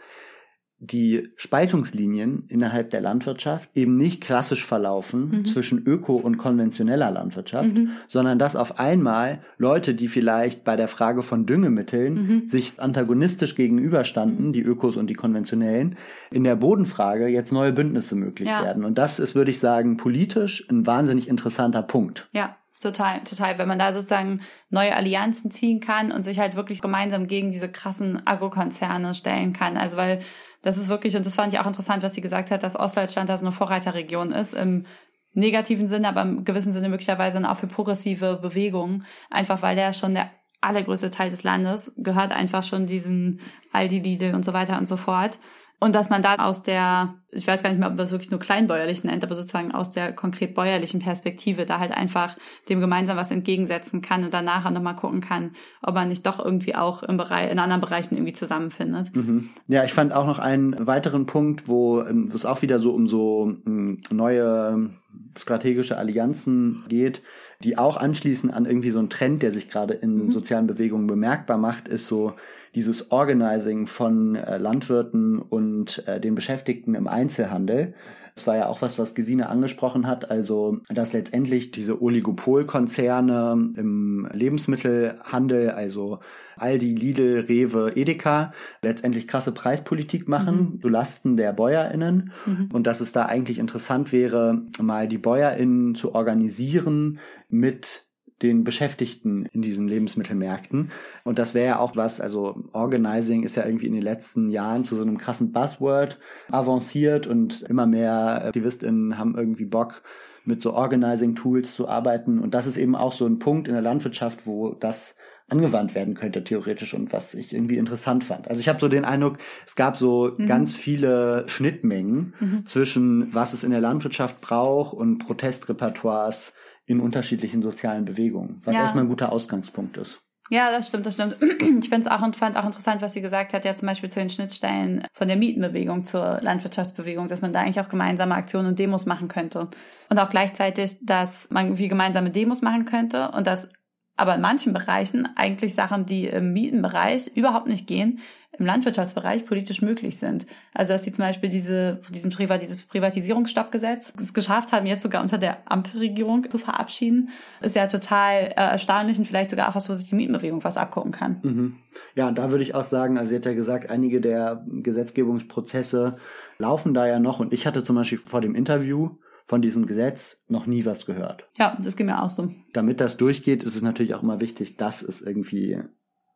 die Spaltungslinien innerhalb der Landwirtschaft eben nicht klassisch verlaufen mhm. zwischen öko und konventioneller Landwirtschaft, mhm. sondern dass auf einmal Leute, die vielleicht bei der Frage von Düngemitteln mhm. sich antagonistisch gegenüberstanden, die Ökos und die konventionellen, in der Bodenfrage jetzt neue Bündnisse möglich ja. werden. Und das ist, würde ich sagen, politisch ein wahnsinnig interessanter Punkt. Ja. Total, total. Wenn man da sozusagen neue Allianzen ziehen kann und sich halt wirklich gemeinsam gegen diese krassen Agrokonzerne stellen kann. Also weil das ist wirklich, und das fand ich auch interessant, was sie gesagt hat, dass Ostdeutschland da so eine Vorreiterregion ist, im negativen Sinne, aber im gewissen Sinne möglicherweise auch für progressive Bewegungen, einfach weil der schon der allergrößte Teil des Landes gehört einfach schon diesen Aldi, Lidl und so weiter und so fort. Und dass man da aus der, ich weiß gar nicht mehr, ob man es wirklich nur kleinbäuerlich nennt, aber sozusagen aus der konkret bäuerlichen Perspektive da halt einfach dem gemeinsam was entgegensetzen kann und danach auch nochmal gucken kann, ob man nicht doch irgendwie auch im Bereich, in anderen Bereichen irgendwie zusammenfindet. Mhm. Ja, ich fand auch noch einen weiteren Punkt, wo ähm, es auch wieder so um so ähm, neue strategische Allianzen geht, die auch anschließen an irgendwie so einen Trend, der sich gerade in mhm. sozialen Bewegungen bemerkbar macht, ist so dieses Organizing von äh, Landwirten und äh, den Beschäftigten im Einzelhandel. Das war ja auch was, was Gesine angesprochen hat, also dass letztendlich diese Oligopolkonzerne im Lebensmittelhandel, also Aldi, Lidl, Rewe, Edeka, letztendlich krasse Preispolitik machen, mhm. zu Lasten der BäuerInnen. Mhm. Und dass es da eigentlich interessant wäre, mal die BäuerInnen zu organisieren mit den Beschäftigten in diesen Lebensmittelmärkten. Und das wäre ja auch was, also Organizing ist ja irgendwie in den letzten Jahren zu so einem krassen Buzzword avanciert und immer mehr Aktivistinnen haben irgendwie Bock, mit so Organizing Tools zu arbeiten. Und das ist eben auch so ein Punkt in der Landwirtschaft, wo das angewandt werden könnte theoretisch und was ich irgendwie interessant fand. Also ich habe so den Eindruck, es gab so mhm. ganz viele Schnittmengen mhm. zwischen was es in der Landwirtschaft braucht und Protestrepertoires in unterschiedlichen sozialen Bewegungen, was ja. erstmal ein guter Ausgangspunkt ist. Ja, das stimmt, das stimmt. Ich finde es auch und fand auch interessant, was sie gesagt hat, ja zum Beispiel zu den Schnittstellen von der Mietenbewegung zur Landwirtschaftsbewegung, dass man da eigentlich auch gemeinsame Aktionen und Demos machen könnte. Und auch gleichzeitig, dass man irgendwie gemeinsame Demos machen könnte und dass aber in manchen Bereichen eigentlich Sachen, die im Mietenbereich überhaupt nicht gehen, im Landwirtschaftsbereich politisch möglich sind. Also dass sie zum Beispiel diese, diesen Privat, dieses Privatisierungsstoppgesetz es geschafft haben, jetzt sogar unter der Ampelregierung zu verabschieden, ist ja total äh, erstaunlich und vielleicht sogar auch was, wo sich die Mietenbewegung was abgucken kann. Mhm. Ja, da würde ich auch sagen, also sie hat ja gesagt, einige der Gesetzgebungsprozesse laufen da ja noch und ich hatte zum Beispiel vor dem Interview von diesem Gesetz noch nie was gehört. Ja, das geht mir auch so. Damit das durchgeht, ist es natürlich auch immer wichtig, dass es irgendwie,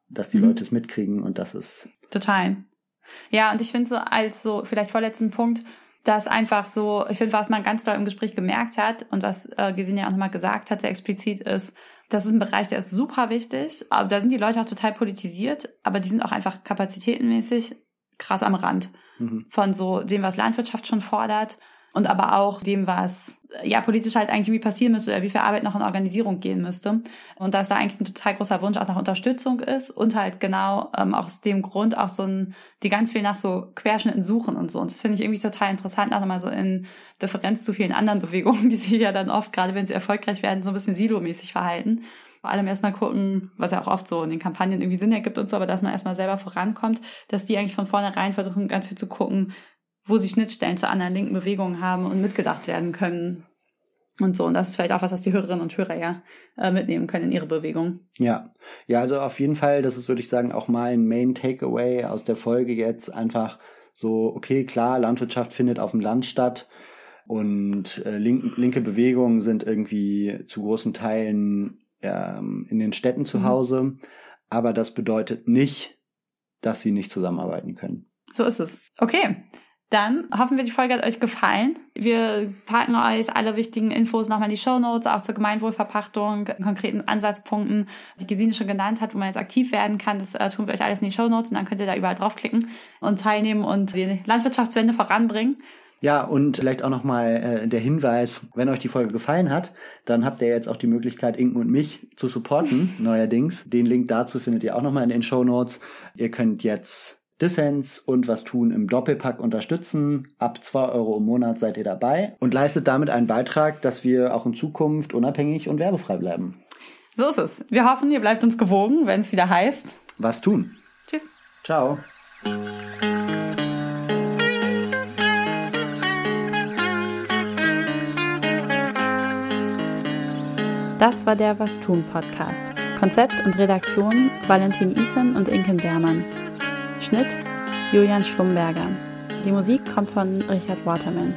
dass die mhm. Leute es mitkriegen und dass es. Total. Ja, und ich finde so als so vielleicht vorletzten Punkt, dass einfach so, ich finde, was man ganz doll im Gespräch gemerkt hat und was äh, Gesine ja auch nochmal gesagt hat, sehr explizit ist, das ist ein Bereich, der ist super wichtig. Aber da sind die Leute auch total politisiert, aber die sind auch einfach kapazitätenmäßig krass am Rand mhm. von so dem, was Landwirtschaft schon fordert und aber auch dem, was ja politisch halt eigentlich wie passieren müsste oder wie viel Arbeit noch in Organisierung gehen müsste. Und dass da eigentlich ein total großer Wunsch auch nach Unterstützung ist und halt genau ähm, aus dem Grund auch so ein, die ganz viel nach so Querschnitten suchen und so. Und das finde ich irgendwie total interessant, auch nochmal so in Differenz zu vielen anderen Bewegungen, die sich ja dann oft, gerade wenn sie erfolgreich werden, so ein bisschen silomäßig verhalten. Vor allem erstmal gucken, was ja auch oft so in den Kampagnen irgendwie Sinn ergibt und so, aber dass man erstmal selber vorankommt, dass die eigentlich von vornherein versuchen, ganz viel zu gucken, wo sie Schnittstellen zu anderen linken Bewegungen haben und mitgedacht werden können. Und so. Und das ist vielleicht auch was, was die Hörerinnen und Hörer ja äh, mitnehmen können in ihre Bewegung. Ja. Ja, also auf jeden Fall, das ist, würde ich sagen, auch mein Main Takeaway aus der Folge jetzt einfach so, okay, klar, Landwirtschaft findet auf dem Land statt und äh, link, linke Bewegungen sind irgendwie zu großen Teilen ähm, in den Städten zu mhm. Hause. Aber das bedeutet nicht, dass sie nicht zusammenarbeiten können. So ist es. Okay. Dann hoffen wir, die Folge hat euch gefallen. Wir packen euch alle wichtigen Infos nochmal in die Show Notes, auch zur Gemeinwohlverpachtung, konkreten Ansatzpunkten, die Gesine schon genannt hat, wo man jetzt aktiv werden kann. Das äh, tun wir euch alles in die Show Notes und dann könnt ihr da überall draufklicken und teilnehmen und die Landwirtschaftswende voranbringen. Ja, und vielleicht auch nochmal äh, der Hinweis, wenn euch die Folge gefallen hat, dann habt ihr jetzt auch die Möglichkeit, Inken und mich zu supporten, neuerdings. Den Link dazu findet ihr auch nochmal in den Show Notes. Ihr könnt jetzt Dissens und was tun im Doppelpack unterstützen. Ab zwei Euro im Monat seid ihr dabei und leistet damit einen Beitrag, dass wir auch in Zukunft unabhängig und werbefrei bleiben. So ist es. Wir hoffen, ihr bleibt uns gewogen, wenn es wieder heißt. Was tun? Tschüss. Ciao. Das war der Was tun Podcast. Konzept und Redaktion Valentin Isen und Inken Bermann. Schnitt Julian Schlumberger. Die Musik kommt von Richard Waterman.